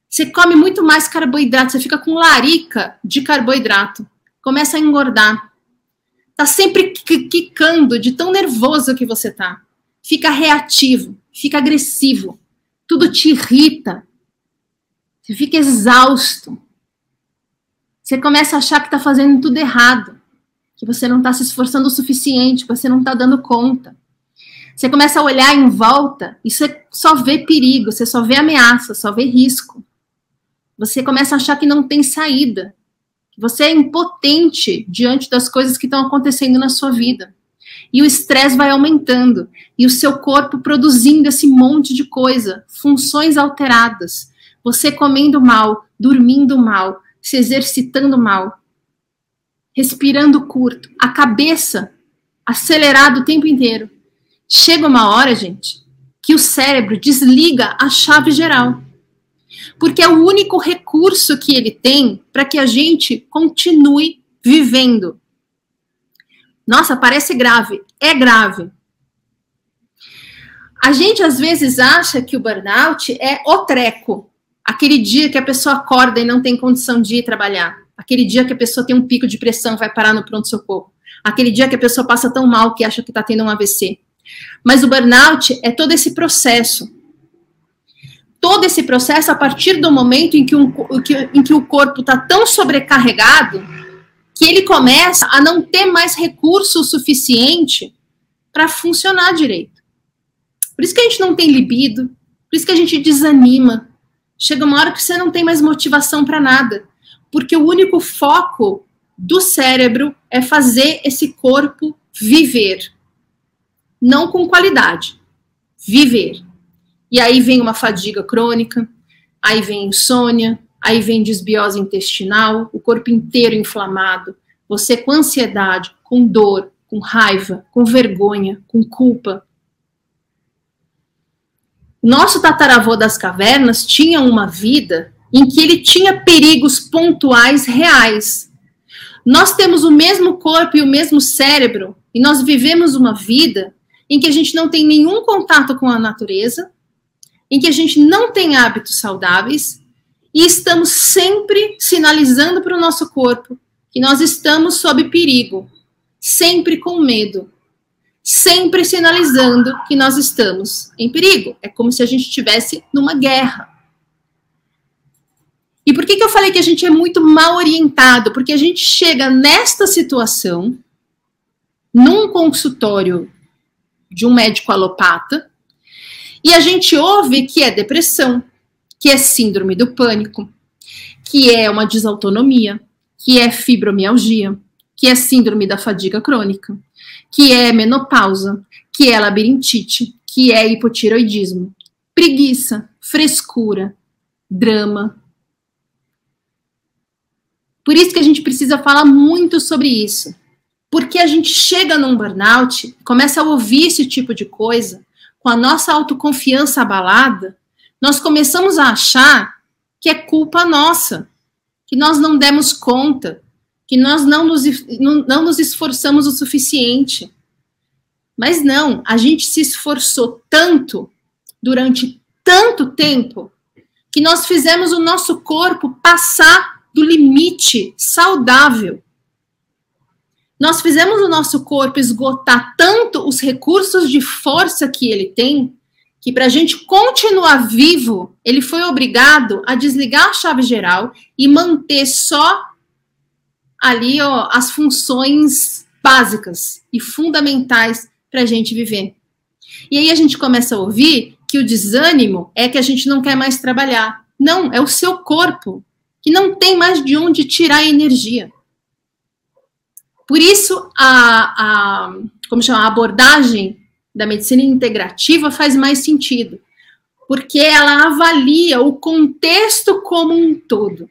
Você come muito mais carboidrato, você fica com larica de carboidrato, começa a engordar. Tá sempre quicando de tão nervoso que você tá. Fica reativo, fica agressivo. Tudo te irrita. Você fica exausto. Você começa a achar que tá fazendo tudo errado, que você não tá se esforçando o suficiente, que você não tá dando conta. Você começa a olhar em volta e você só vê perigo, você só vê ameaça, só vê risco. Você começa a achar que não tem saída. Você é impotente diante das coisas que estão acontecendo na sua vida. E o estresse vai aumentando. E o seu corpo produzindo esse monte de coisa, funções alteradas. Você comendo mal, dormindo mal, se exercitando mal, respirando curto, a cabeça acelerada o tempo inteiro. Chega uma hora, gente, que o cérebro desliga a chave geral porque é o único recurso que ele tem para que a gente continue vivendo. Nossa, parece grave. É grave. A gente às vezes acha que o burnout é o treco. Aquele dia que a pessoa acorda e não tem condição de ir trabalhar. Aquele dia que a pessoa tem um pico de pressão e vai parar no pronto-socorro. Aquele dia que a pessoa passa tão mal que acha que está tendo um AVC. Mas o burnout é todo esse processo todo esse processo a partir do momento em que, um, em que o corpo está tão sobrecarregado que ele começa a não ter mais recurso suficiente para funcionar direito. Por isso que a gente não tem libido, por isso que a gente desanima. Chega uma hora que você não tem mais motivação para nada, porque o único foco do cérebro é fazer esse corpo viver, não com qualidade, viver. E aí vem uma fadiga crônica, aí vem insônia, aí vem desbiose intestinal, o corpo inteiro inflamado, você com ansiedade, com dor, com raiva, com vergonha, com culpa. Nosso tataravô das cavernas tinha uma vida em que ele tinha perigos pontuais reais. Nós temos o mesmo corpo e o mesmo cérebro, e nós vivemos uma vida em que a gente não tem nenhum contato com a natureza, em que a gente não tem hábitos saudáveis e estamos sempre sinalizando para o nosso corpo que nós estamos sob perigo, sempre com medo, sempre sinalizando que nós estamos em perigo. É como se a gente estivesse numa guerra. E por que, que eu falei que a gente é muito mal orientado? Porque a gente chega nesta situação, num consultório de um médico alopata, e a gente ouve que é depressão, que é síndrome do pânico, que é uma desautonomia, que é fibromialgia, que é síndrome da fadiga crônica, que é menopausa, que é labirintite, que é hipotiroidismo, preguiça, frescura, drama. Por isso que a gente precisa falar muito sobre isso. Porque a gente chega num burnout, começa a ouvir esse tipo de coisa, com a nossa autoconfiança abalada, nós começamos a achar que é culpa nossa, que nós não demos conta, que nós não nos, não, nos esforçamos o suficiente. Mas não, a gente se esforçou tanto durante tanto tempo que nós fizemos o nosso corpo passar do limite saudável. Nós fizemos o nosso corpo esgotar tanto os recursos de força que ele tem, que para a gente continuar vivo, ele foi obrigado a desligar a chave geral e manter só ali ó, as funções básicas e fundamentais para a gente viver. E aí a gente começa a ouvir que o desânimo é que a gente não quer mais trabalhar. Não, é o seu corpo que não tem mais de onde tirar energia. Por isso, a, a, como chama, a abordagem da medicina integrativa faz mais sentido, porque ela avalia o contexto como um todo.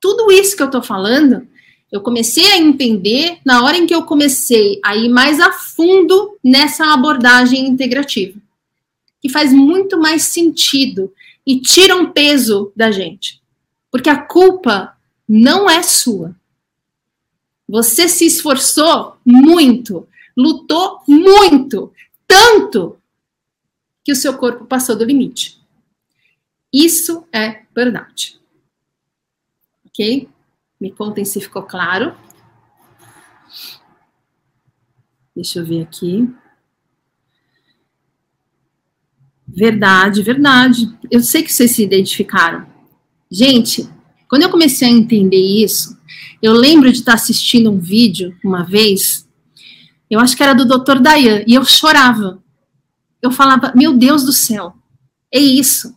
Tudo isso que eu estou falando eu comecei a entender na hora em que eu comecei a ir mais a fundo nessa abordagem integrativa, que faz muito mais sentido e tira um peso da gente, porque a culpa não é sua. Você se esforçou muito, lutou muito, tanto que o seu corpo passou do limite. Isso é burnout. Ok? Me contem se ficou claro. Deixa eu ver aqui. Verdade, verdade. Eu sei que vocês se identificaram. Gente, quando eu comecei a entender isso, eu lembro de estar assistindo um vídeo uma vez, eu acho que era do Dr. Dayan, e eu chorava. Eu falava, meu Deus do céu, é isso.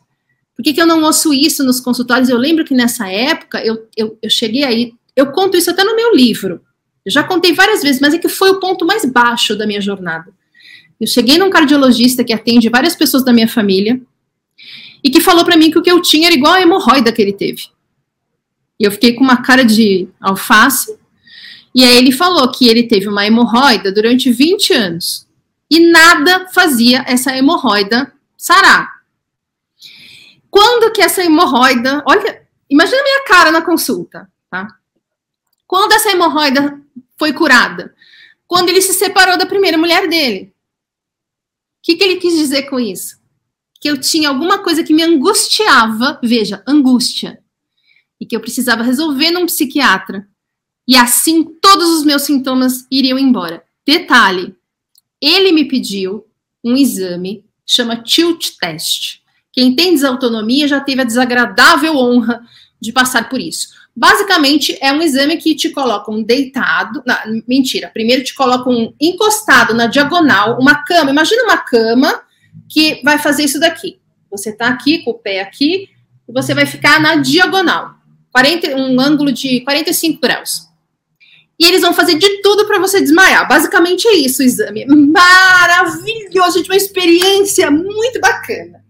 Por que, que eu não ouço isso nos consultórios? Eu lembro que nessa época eu, eu, eu cheguei aí, eu conto isso até no meu livro. Eu já contei várias vezes, mas é que foi o ponto mais baixo da minha jornada. Eu cheguei num cardiologista que atende várias pessoas da minha família e que falou para mim que o que eu tinha era igual a hemorroida que ele teve. E eu fiquei com uma cara de alface. E aí ele falou que ele teve uma hemorroida durante 20 anos e nada fazia essa hemorroida sarar. Quando que essa hemorroida, olha, imagina a minha cara na consulta, tá? Quando essa hemorroida foi curada? Quando ele se separou da primeira mulher dele. O que, que ele quis dizer com isso? Que eu tinha alguma coisa que me angustiava, veja, angústia, e que eu precisava resolver num psiquiatra. E assim todos os meus sintomas iriam embora. Detalhe: ele me pediu um exame, chama tilt test. Quem tem desautonomia já teve a desagradável honra de passar por isso. Basicamente, é um exame que te colocam deitado. Não, mentira, primeiro te colocam encostado na diagonal, uma cama. Imagina uma cama que vai fazer isso daqui. Você está aqui com o pé aqui e você vai ficar na diagonal, 40, um ângulo de 45 graus. E eles vão fazer de tudo para você desmaiar. Basicamente é isso o exame. Maravilhoso, gente, uma experiência muito bacana.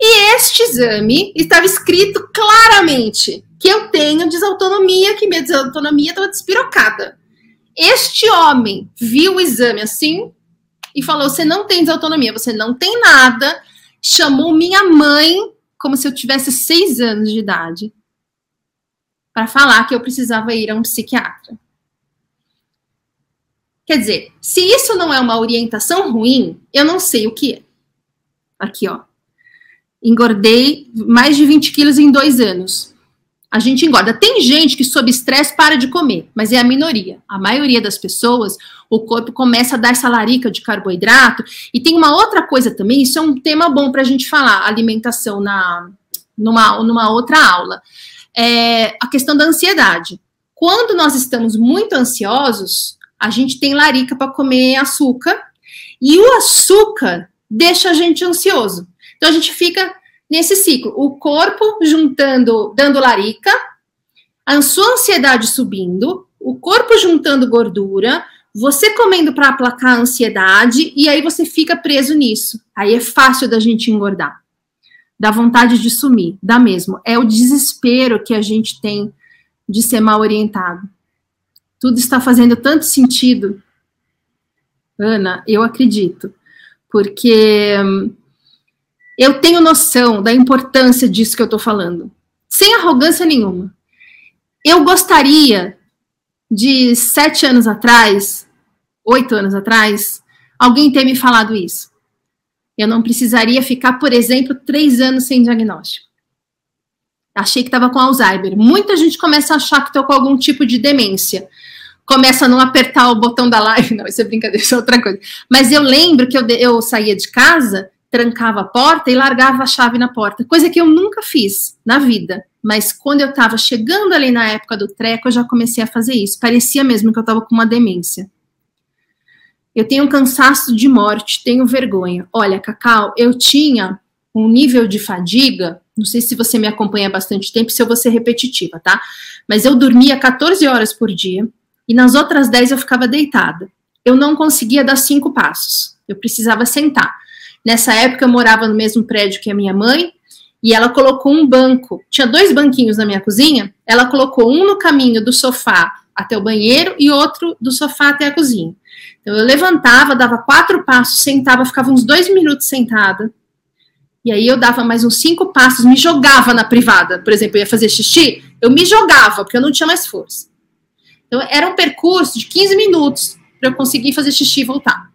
E este exame estava escrito claramente que eu tenho desautonomia, que minha desautonomia estava despirocada. Este homem viu o exame assim e falou: Você não tem desautonomia, você não tem nada. Chamou minha mãe, como se eu tivesse seis anos de idade, para falar que eu precisava ir a um psiquiatra. Quer dizer, se isso não é uma orientação ruim, eu não sei o que é. Aqui, ó engordei mais de 20 quilos em dois anos. A gente engorda. Tem gente que, sob estresse, para de comer, mas é a minoria. A maioria das pessoas, o corpo começa a dar essa larica de carboidrato. E tem uma outra coisa também, isso é um tema bom para a gente falar, alimentação na, numa, numa outra aula. É a questão da ansiedade. Quando nós estamos muito ansiosos, a gente tem larica para comer açúcar, e o açúcar deixa a gente ansioso. Então a gente fica nesse ciclo, o corpo juntando, dando larica, a sua ansiedade subindo, o corpo juntando gordura, você comendo para aplacar a ansiedade e aí você fica preso nisso. Aí é fácil da gente engordar. Dá vontade de sumir, dá mesmo. É o desespero que a gente tem de ser mal orientado. Tudo está fazendo tanto sentido. Ana, eu acredito. Porque hum, eu tenho noção da importância disso que eu estou falando. Sem arrogância nenhuma. Eu gostaria de sete anos atrás, oito anos atrás, alguém ter me falado isso. Eu não precisaria ficar, por exemplo, três anos sem diagnóstico. Achei que estava com Alzheimer. Muita gente começa a achar que estou com algum tipo de demência. Começa a não apertar o botão da live. <laughs> Não, isso é brincadeira, isso é outra coisa. Mas eu lembro que eu, eu saía de casa, trancava a porta e largava a chave na porta. Coisa que eu nunca fiz na vida. Mas quando eu estava chegando ali na época do treco, eu já comecei a fazer isso. Parecia mesmo que eu estava com uma demência. Eu tenho um cansaço de morte, tenho vergonha. Olha, Cacau, eu tinha um nível de fadiga, não sei se você me acompanha há bastante tempo, se eu vou ser repetitiva, tá? Mas eu dormia 14 horas por dia e nas outras 10 eu ficava deitada. Eu não conseguia dar cinco passos, eu precisava sentar. Nessa época eu morava no mesmo prédio que a minha mãe, e ela colocou um banco. Tinha dois banquinhos na minha cozinha. Ela colocou um no caminho do sofá até o banheiro e outro do sofá até a cozinha. Então eu levantava, dava quatro passos, sentava, ficava uns dois minutos sentada. E aí eu dava mais uns cinco passos, me jogava na privada. Por exemplo, eu ia fazer xixi, eu me jogava, porque eu não tinha mais força. Então era um percurso de 15 minutos para eu conseguir fazer xixi e voltar.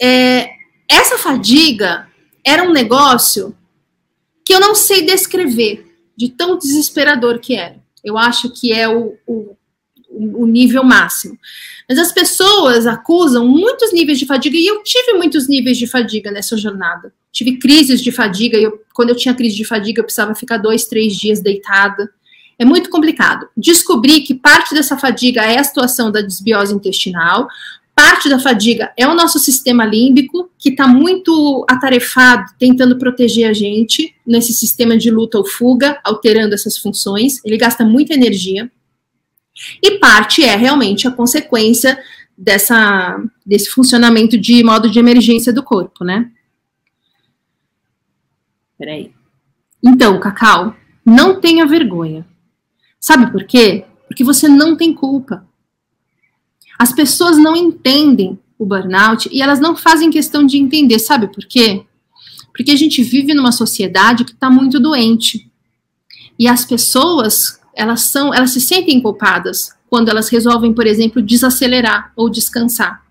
É, essa fadiga era um negócio que eu não sei descrever, de tão desesperador que era. Eu acho que é o, o, o nível máximo. Mas as pessoas acusam muitos níveis de fadiga, e eu tive muitos níveis de fadiga nessa jornada. Tive crises de fadiga, e eu, quando eu tinha crise de fadiga, eu precisava ficar dois, três dias deitada. É muito complicado. Descobri que parte dessa fadiga é a situação da desbiose intestinal, Parte da fadiga é o nosso sistema límbico, que está muito atarefado, tentando proteger a gente nesse sistema de luta ou fuga, alterando essas funções. Ele gasta muita energia. E parte é realmente a consequência dessa, desse funcionamento de modo de emergência do corpo, né? Peraí. Então, Cacau, não tenha vergonha. Sabe por quê? Porque você não tem culpa. As pessoas não entendem o burnout e elas não fazem questão de entender, sabe por quê? Porque a gente vive numa sociedade que está muito doente. E as pessoas, elas são, elas se sentem culpadas quando elas resolvem, por exemplo, desacelerar ou descansar.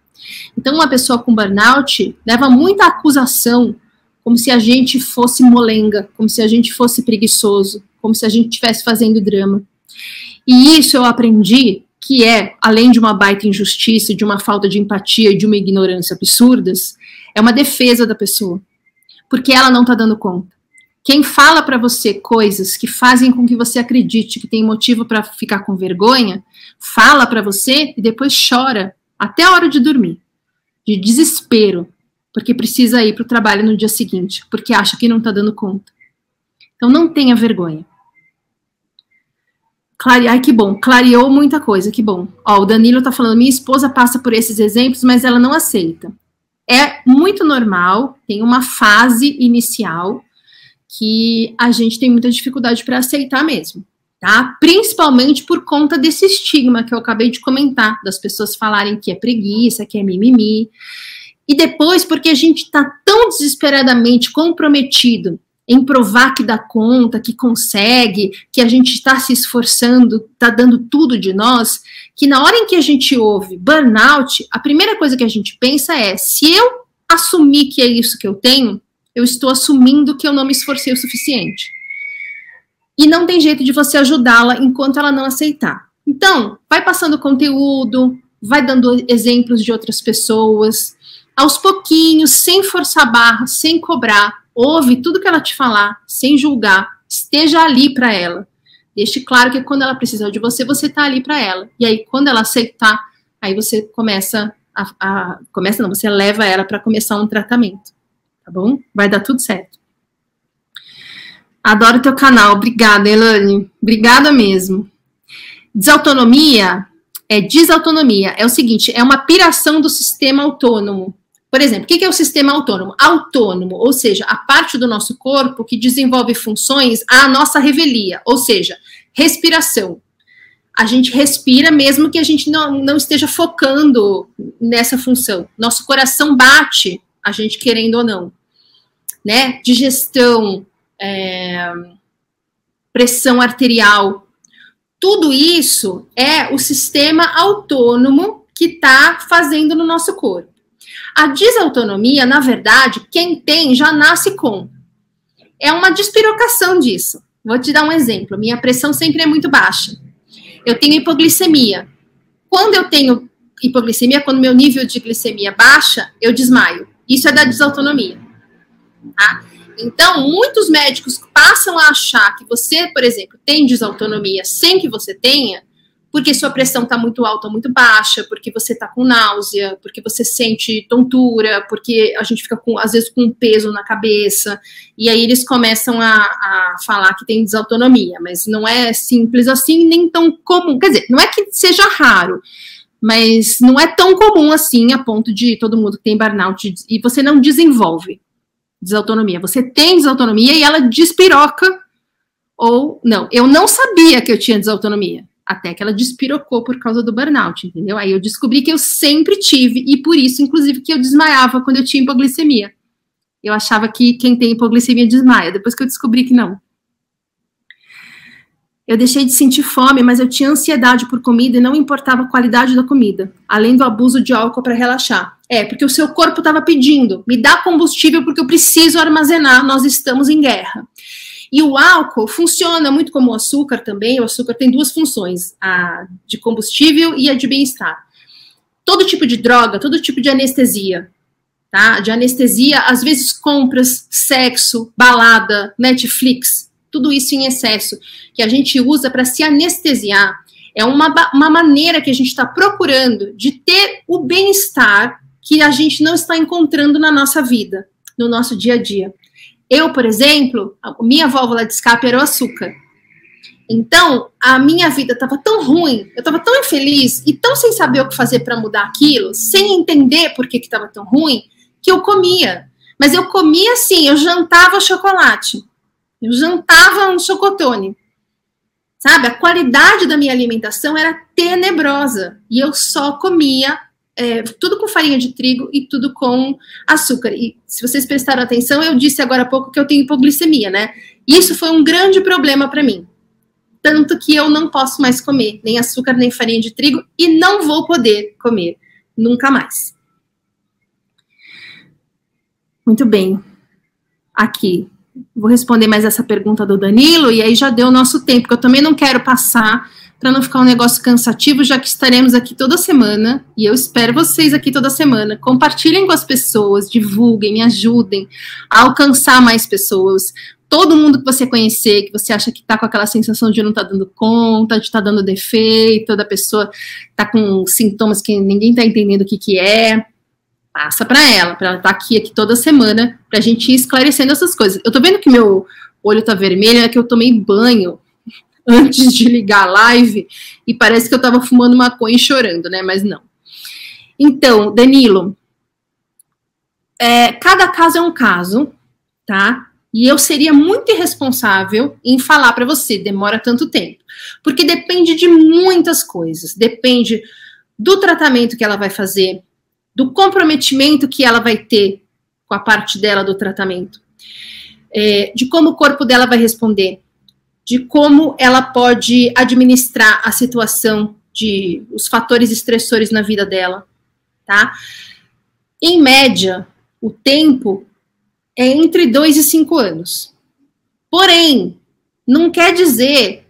Então, uma pessoa com burnout leva muita acusação, como se a gente fosse molenga, como se a gente fosse preguiçoso, como se a gente estivesse fazendo drama. E isso eu aprendi que é, além de uma baita injustiça, de uma falta de empatia e de uma ignorância absurdas, é uma defesa da pessoa, porque ela não está dando conta. Quem fala para você coisas que fazem com que você acredite que tem motivo para ficar com vergonha, fala para você e depois chora até a hora de dormir, de desespero, porque precisa ir para o trabalho no dia seguinte, porque acha que não está dando conta. Então não tenha vergonha. Clare... Ai, que bom, clareou muita coisa, que bom. Ó, o Danilo tá falando, minha esposa passa por esses exemplos, mas ela não aceita. É muito normal, tem uma fase inicial que a gente tem muita dificuldade para aceitar mesmo, tá? Principalmente por conta desse estigma que eu acabei de comentar, das pessoas falarem que é preguiça, que é mimimi. E depois, porque a gente está tão desesperadamente comprometido em provar que dá conta, que consegue, que a gente está se esforçando, está dando tudo de nós, que na hora em que a gente ouve burnout, a primeira coisa que a gente pensa é: se eu assumir que é isso que eu tenho, eu estou assumindo que eu não me esforcei o suficiente. E não tem jeito de você ajudá-la enquanto ela não aceitar. Então, vai passando conteúdo, vai dando exemplos de outras pessoas, aos pouquinhos, sem forçar barra, sem cobrar, ouve tudo que ela te falar, sem julgar, esteja ali para ela. Deixe claro que quando ela precisar de você, você tá ali para ela. E aí, quando ela aceitar, aí você começa a, a começa não, você leva ela para começar um tratamento, tá bom? Vai dar tudo certo. Adoro teu canal, obrigada, Elane, obrigada mesmo. Desautonomia é desautonomia. É o seguinte, é uma piração do sistema autônomo. Por exemplo, o que é o sistema autônomo? Autônomo, ou seja, a parte do nosso corpo que desenvolve funções à nossa revelia, ou seja, respiração. A gente respira mesmo que a gente não, não esteja focando nessa função. Nosso coração bate, a gente querendo ou não. Né? Digestão, é, pressão arterial. Tudo isso é o sistema autônomo que está fazendo no nosso corpo. A desautonomia, na verdade, quem tem já nasce com. É uma despirocação disso. Vou te dar um exemplo. Minha pressão sempre é muito baixa. Eu tenho hipoglicemia. Quando eu tenho hipoglicemia, quando meu nível de glicemia baixa, eu desmaio. Isso é da desautonomia. Tá? Então, muitos médicos passam a achar que você, por exemplo, tem desautonomia sem que você tenha, porque sua pressão está muito alta ou muito baixa, porque você está com náusea, porque você sente tontura, porque a gente fica com, às vezes com um peso na cabeça, e aí eles começam a, a falar que tem desautonomia, mas não é simples assim, nem tão comum. Quer dizer, não é que seja raro, mas não é tão comum assim a ponto de todo mundo que tem burnout e você não desenvolve desautonomia. Você tem desautonomia e ela despiroca ou não. Eu não sabia que eu tinha desautonomia até que ela despirocou por causa do burnout, entendeu? Aí eu descobri que eu sempre tive, e por isso, inclusive, que eu desmaiava quando eu tinha hipoglicemia. Eu achava que quem tem hipoglicemia desmaia, depois que eu descobri que não. Eu deixei de sentir fome, mas eu tinha ansiedade por comida e não importava a qualidade da comida, além do abuso de álcool para relaxar. É, porque o seu corpo estava pedindo, me dá combustível porque eu preciso armazenar, nós estamos em guerra. E o álcool funciona muito como o açúcar também. O açúcar tem duas funções, a de combustível e a de bem-estar. Todo tipo de droga, todo tipo de anestesia, tá? De anestesia, às vezes compras, sexo, balada, Netflix, tudo isso em excesso, que a gente usa para se anestesiar. É uma, uma maneira que a gente está procurando de ter o bem-estar que a gente não está encontrando na nossa vida, no nosso dia a dia. Eu, por exemplo, minha válvula de escape era o açúcar. Então, a minha vida estava tão ruim, eu estava tão infeliz e tão sem saber o que fazer para mudar aquilo, sem entender por que estava tão ruim, que eu comia. Mas eu comia assim, eu jantava chocolate, eu jantava um chocotone. Sabe, a qualidade da minha alimentação era tenebrosa e eu só comia é, tudo com farinha de trigo e tudo com açúcar. E se vocês prestaram atenção, eu disse agora há pouco que eu tenho hipoglicemia, né? Isso foi um grande problema para mim. Tanto que eu não posso mais comer nem açúcar nem farinha de trigo e não vou poder comer nunca mais. Muito bem. Aqui. Vou responder mais essa pergunta do Danilo e aí já deu o nosso tempo, que eu também não quero passar para não ficar um negócio cansativo, já que estaremos aqui toda semana, e eu espero vocês aqui toda semana. Compartilhem com as pessoas, divulguem, ajudem a alcançar mais pessoas. Todo mundo que você conhecer, que você acha que está com aquela sensação de não estar tá dando conta, de estar tá dando defeito, da pessoa está com sintomas que ninguém está entendendo o que, que é, passa para ela, para ela estar tá aqui, aqui toda semana, para a gente ir esclarecendo essas coisas. Eu estou vendo que meu olho está vermelho, é que eu tomei banho <laughs> antes de ligar a live e parece que eu estava fumando maconha e chorando, né? Mas não. Então, Danilo, é, cada caso é um caso, tá? E eu seria muito irresponsável em falar para você, demora tanto tempo. Porque depende de muitas coisas. Depende do tratamento que ela vai fazer, do comprometimento que ela vai ter com a parte dela do tratamento, é, de como o corpo dela vai responder, de como ela pode administrar a situação de os fatores estressores na vida dela, tá? Em média, o tempo é entre dois e cinco anos. Porém, não quer dizer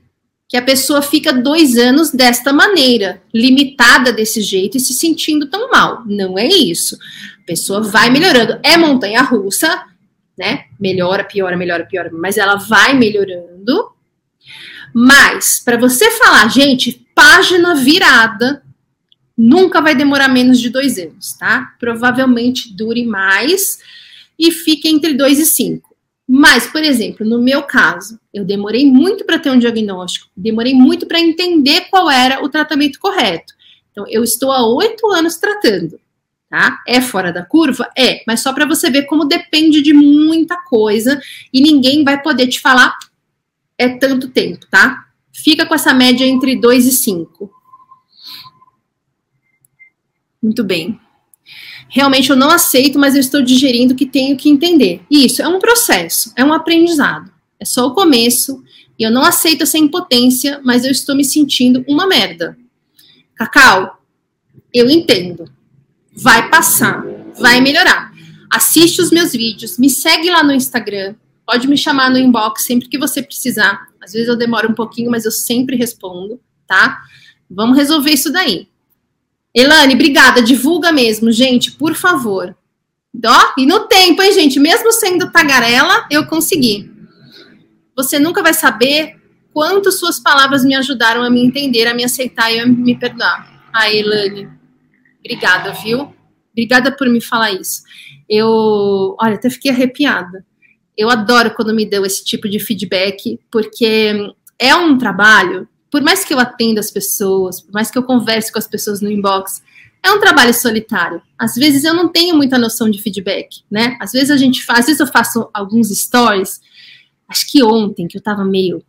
que a pessoa fica dois anos desta maneira, limitada desse jeito e se sentindo tão mal. Não é isso. A pessoa vai melhorando. É montanha russa, né? melhora, piora, melhora, piora, mas ela vai melhorando. Mas, para você falar, gente, página virada, nunca vai demorar menos de dois anos, tá? Provavelmente dure mais e fique entre dois e cinco. Mas, por exemplo, no meu caso, eu demorei muito para ter um diagnóstico, demorei muito para entender qual era o tratamento correto. Então, eu estou há oito anos tratando, tá? É fora da curva? É, mas só para você ver como depende de muita coisa e ninguém vai poder te falar é tanto tempo, tá? Fica com essa média entre 2 e 5. Muito bem. Realmente eu não aceito, mas eu estou digerindo que tenho que entender. Isso é um processo, é um aprendizado. É só o começo. E eu não aceito essa impotência, mas eu estou me sentindo uma merda. Cacau, eu entendo. Vai passar, vai melhorar. Assiste os meus vídeos, me segue lá no Instagram, pode me chamar no inbox sempre que você precisar. Às vezes eu demoro um pouquinho, mas eu sempre respondo, tá? Vamos resolver isso daí. Elane, obrigada. Divulga mesmo, gente, por favor. Ó, e no tempo, hein, gente? Mesmo sendo tagarela, eu consegui. Você nunca vai saber quanto suas palavras me ajudaram a me entender, a me aceitar e a me perdoar. Ah, Elane, obrigada, viu? Obrigada por me falar isso. Eu, olha, até fiquei arrepiada. Eu adoro quando me dão esse tipo de feedback, porque é um trabalho por mais que eu atenda as pessoas, por mais que eu converse com as pessoas no inbox, é um trabalho solitário. Às vezes eu não tenho muita noção de feedback, né? Às vezes a gente faz, às vezes eu faço alguns stories. Acho que ontem que eu tava meio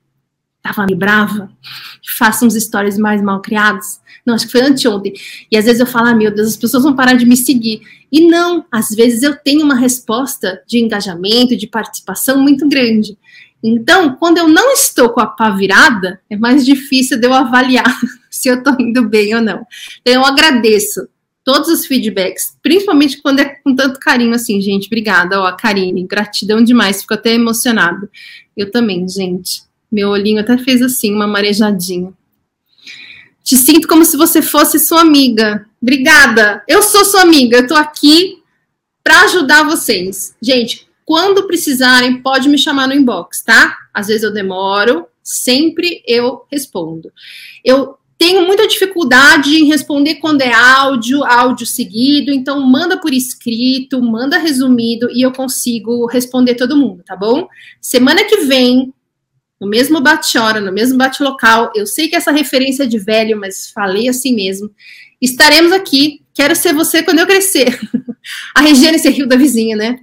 tava meio brava, <laughs> faço uns stories mais mal criados. Não, acho que foi anteontem. E às vezes eu falo, ah, meu Deus, as pessoas vão parar de me seguir. E não, às vezes eu tenho uma resposta de engajamento, de participação muito grande. Então, quando eu não estou com a pá virada, é mais difícil de eu avaliar <laughs> se eu estou indo bem ou não. Então, eu agradeço todos os feedbacks, principalmente quando é com tanto carinho assim, gente. Obrigada, ó, Karine, gratidão demais, fico até emocionado. Eu também, gente. Meu olhinho até fez assim, uma marejadinha. Te sinto como se você fosse sua amiga. Obrigada. Eu sou sua amiga, eu tô aqui para ajudar vocês. Gente, quando precisarem, pode me chamar no inbox, tá? Às vezes eu demoro, sempre eu respondo. Eu tenho muita dificuldade em responder quando é áudio, áudio seguido, então manda por escrito, manda resumido e eu consigo responder todo mundo, tá bom? Semana que vem, no mesmo bate-hora, no mesmo bate-local, eu sei que essa referência é de velho, mas falei assim mesmo. Estaremos aqui. Quero ser você quando eu crescer. <laughs> A Regiane se riu da vizinha, né?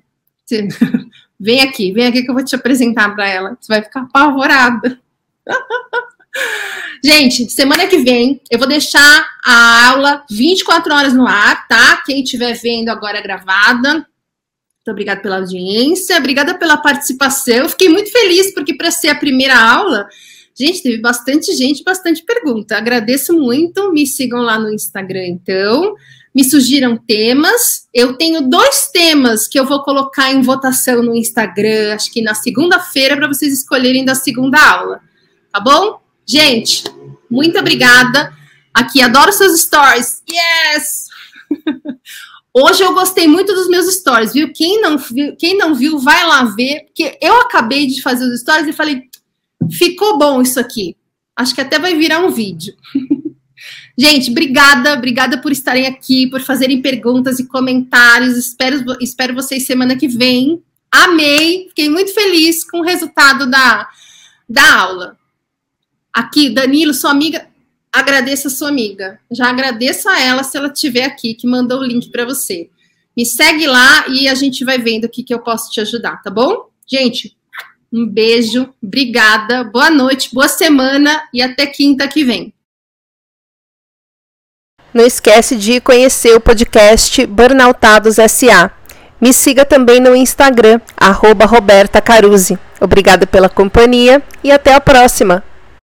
<laughs> Vem aqui, vem aqui que eu vou te apresentar para ela. Você vai ficar apavorada. <laughs> Gente, semana que vem eu vou deixar a aula 24 horas no ar, tá? Quem estiver vendo agora gravada. Muito obrigada pela audiência, obrigada pela participação. Eu fiquei muito feliz porque para ser a primeira aula, gente, teve bastante gente, bastante pergunta. Agradeço muito. Me sigam lá no Instagram, então me sugiram temas. Eu tenho dois temas que eu vou colocar em votação no Instagram, acho que na segunda-feira, para vocês escolherem da segunda aula. Tá bom? Gente, muito obrigada. Aqui, adoro seus stories. Yes! <laughs> Hoje eu gostei muito dos meus stories, viu? Quem não viu, quem não viu, vai lá ver, porque eu acabei de fazer os stories e falei, ficou bom isso aqui. Acho que até vai virar um vídeo. <laughs> Gente, obrigada, obrigada por estarem aqui, por fazerem perguntas e comentários. Espero, espero vocês semana que vem. Amei, fiquei muito feliz com o resultado da, da aula. Aqui, Danilo, sua amiga, agradeça a sua amiga. Já agradeço a ela se ela estiver aqui, que mandou o link para você. Me segue lá e a gente vai vendo o que, que eu posso te ajudar, tá bom? Gente, um beijo, obrigada, boa noite, boa semana e até quinta que vem. Não esquece de conhecer o podcast Burnoutados SA. Me siga também no Instagram, arroba Roberta Caruzzi. Obrigada pela companhia e até a próxima!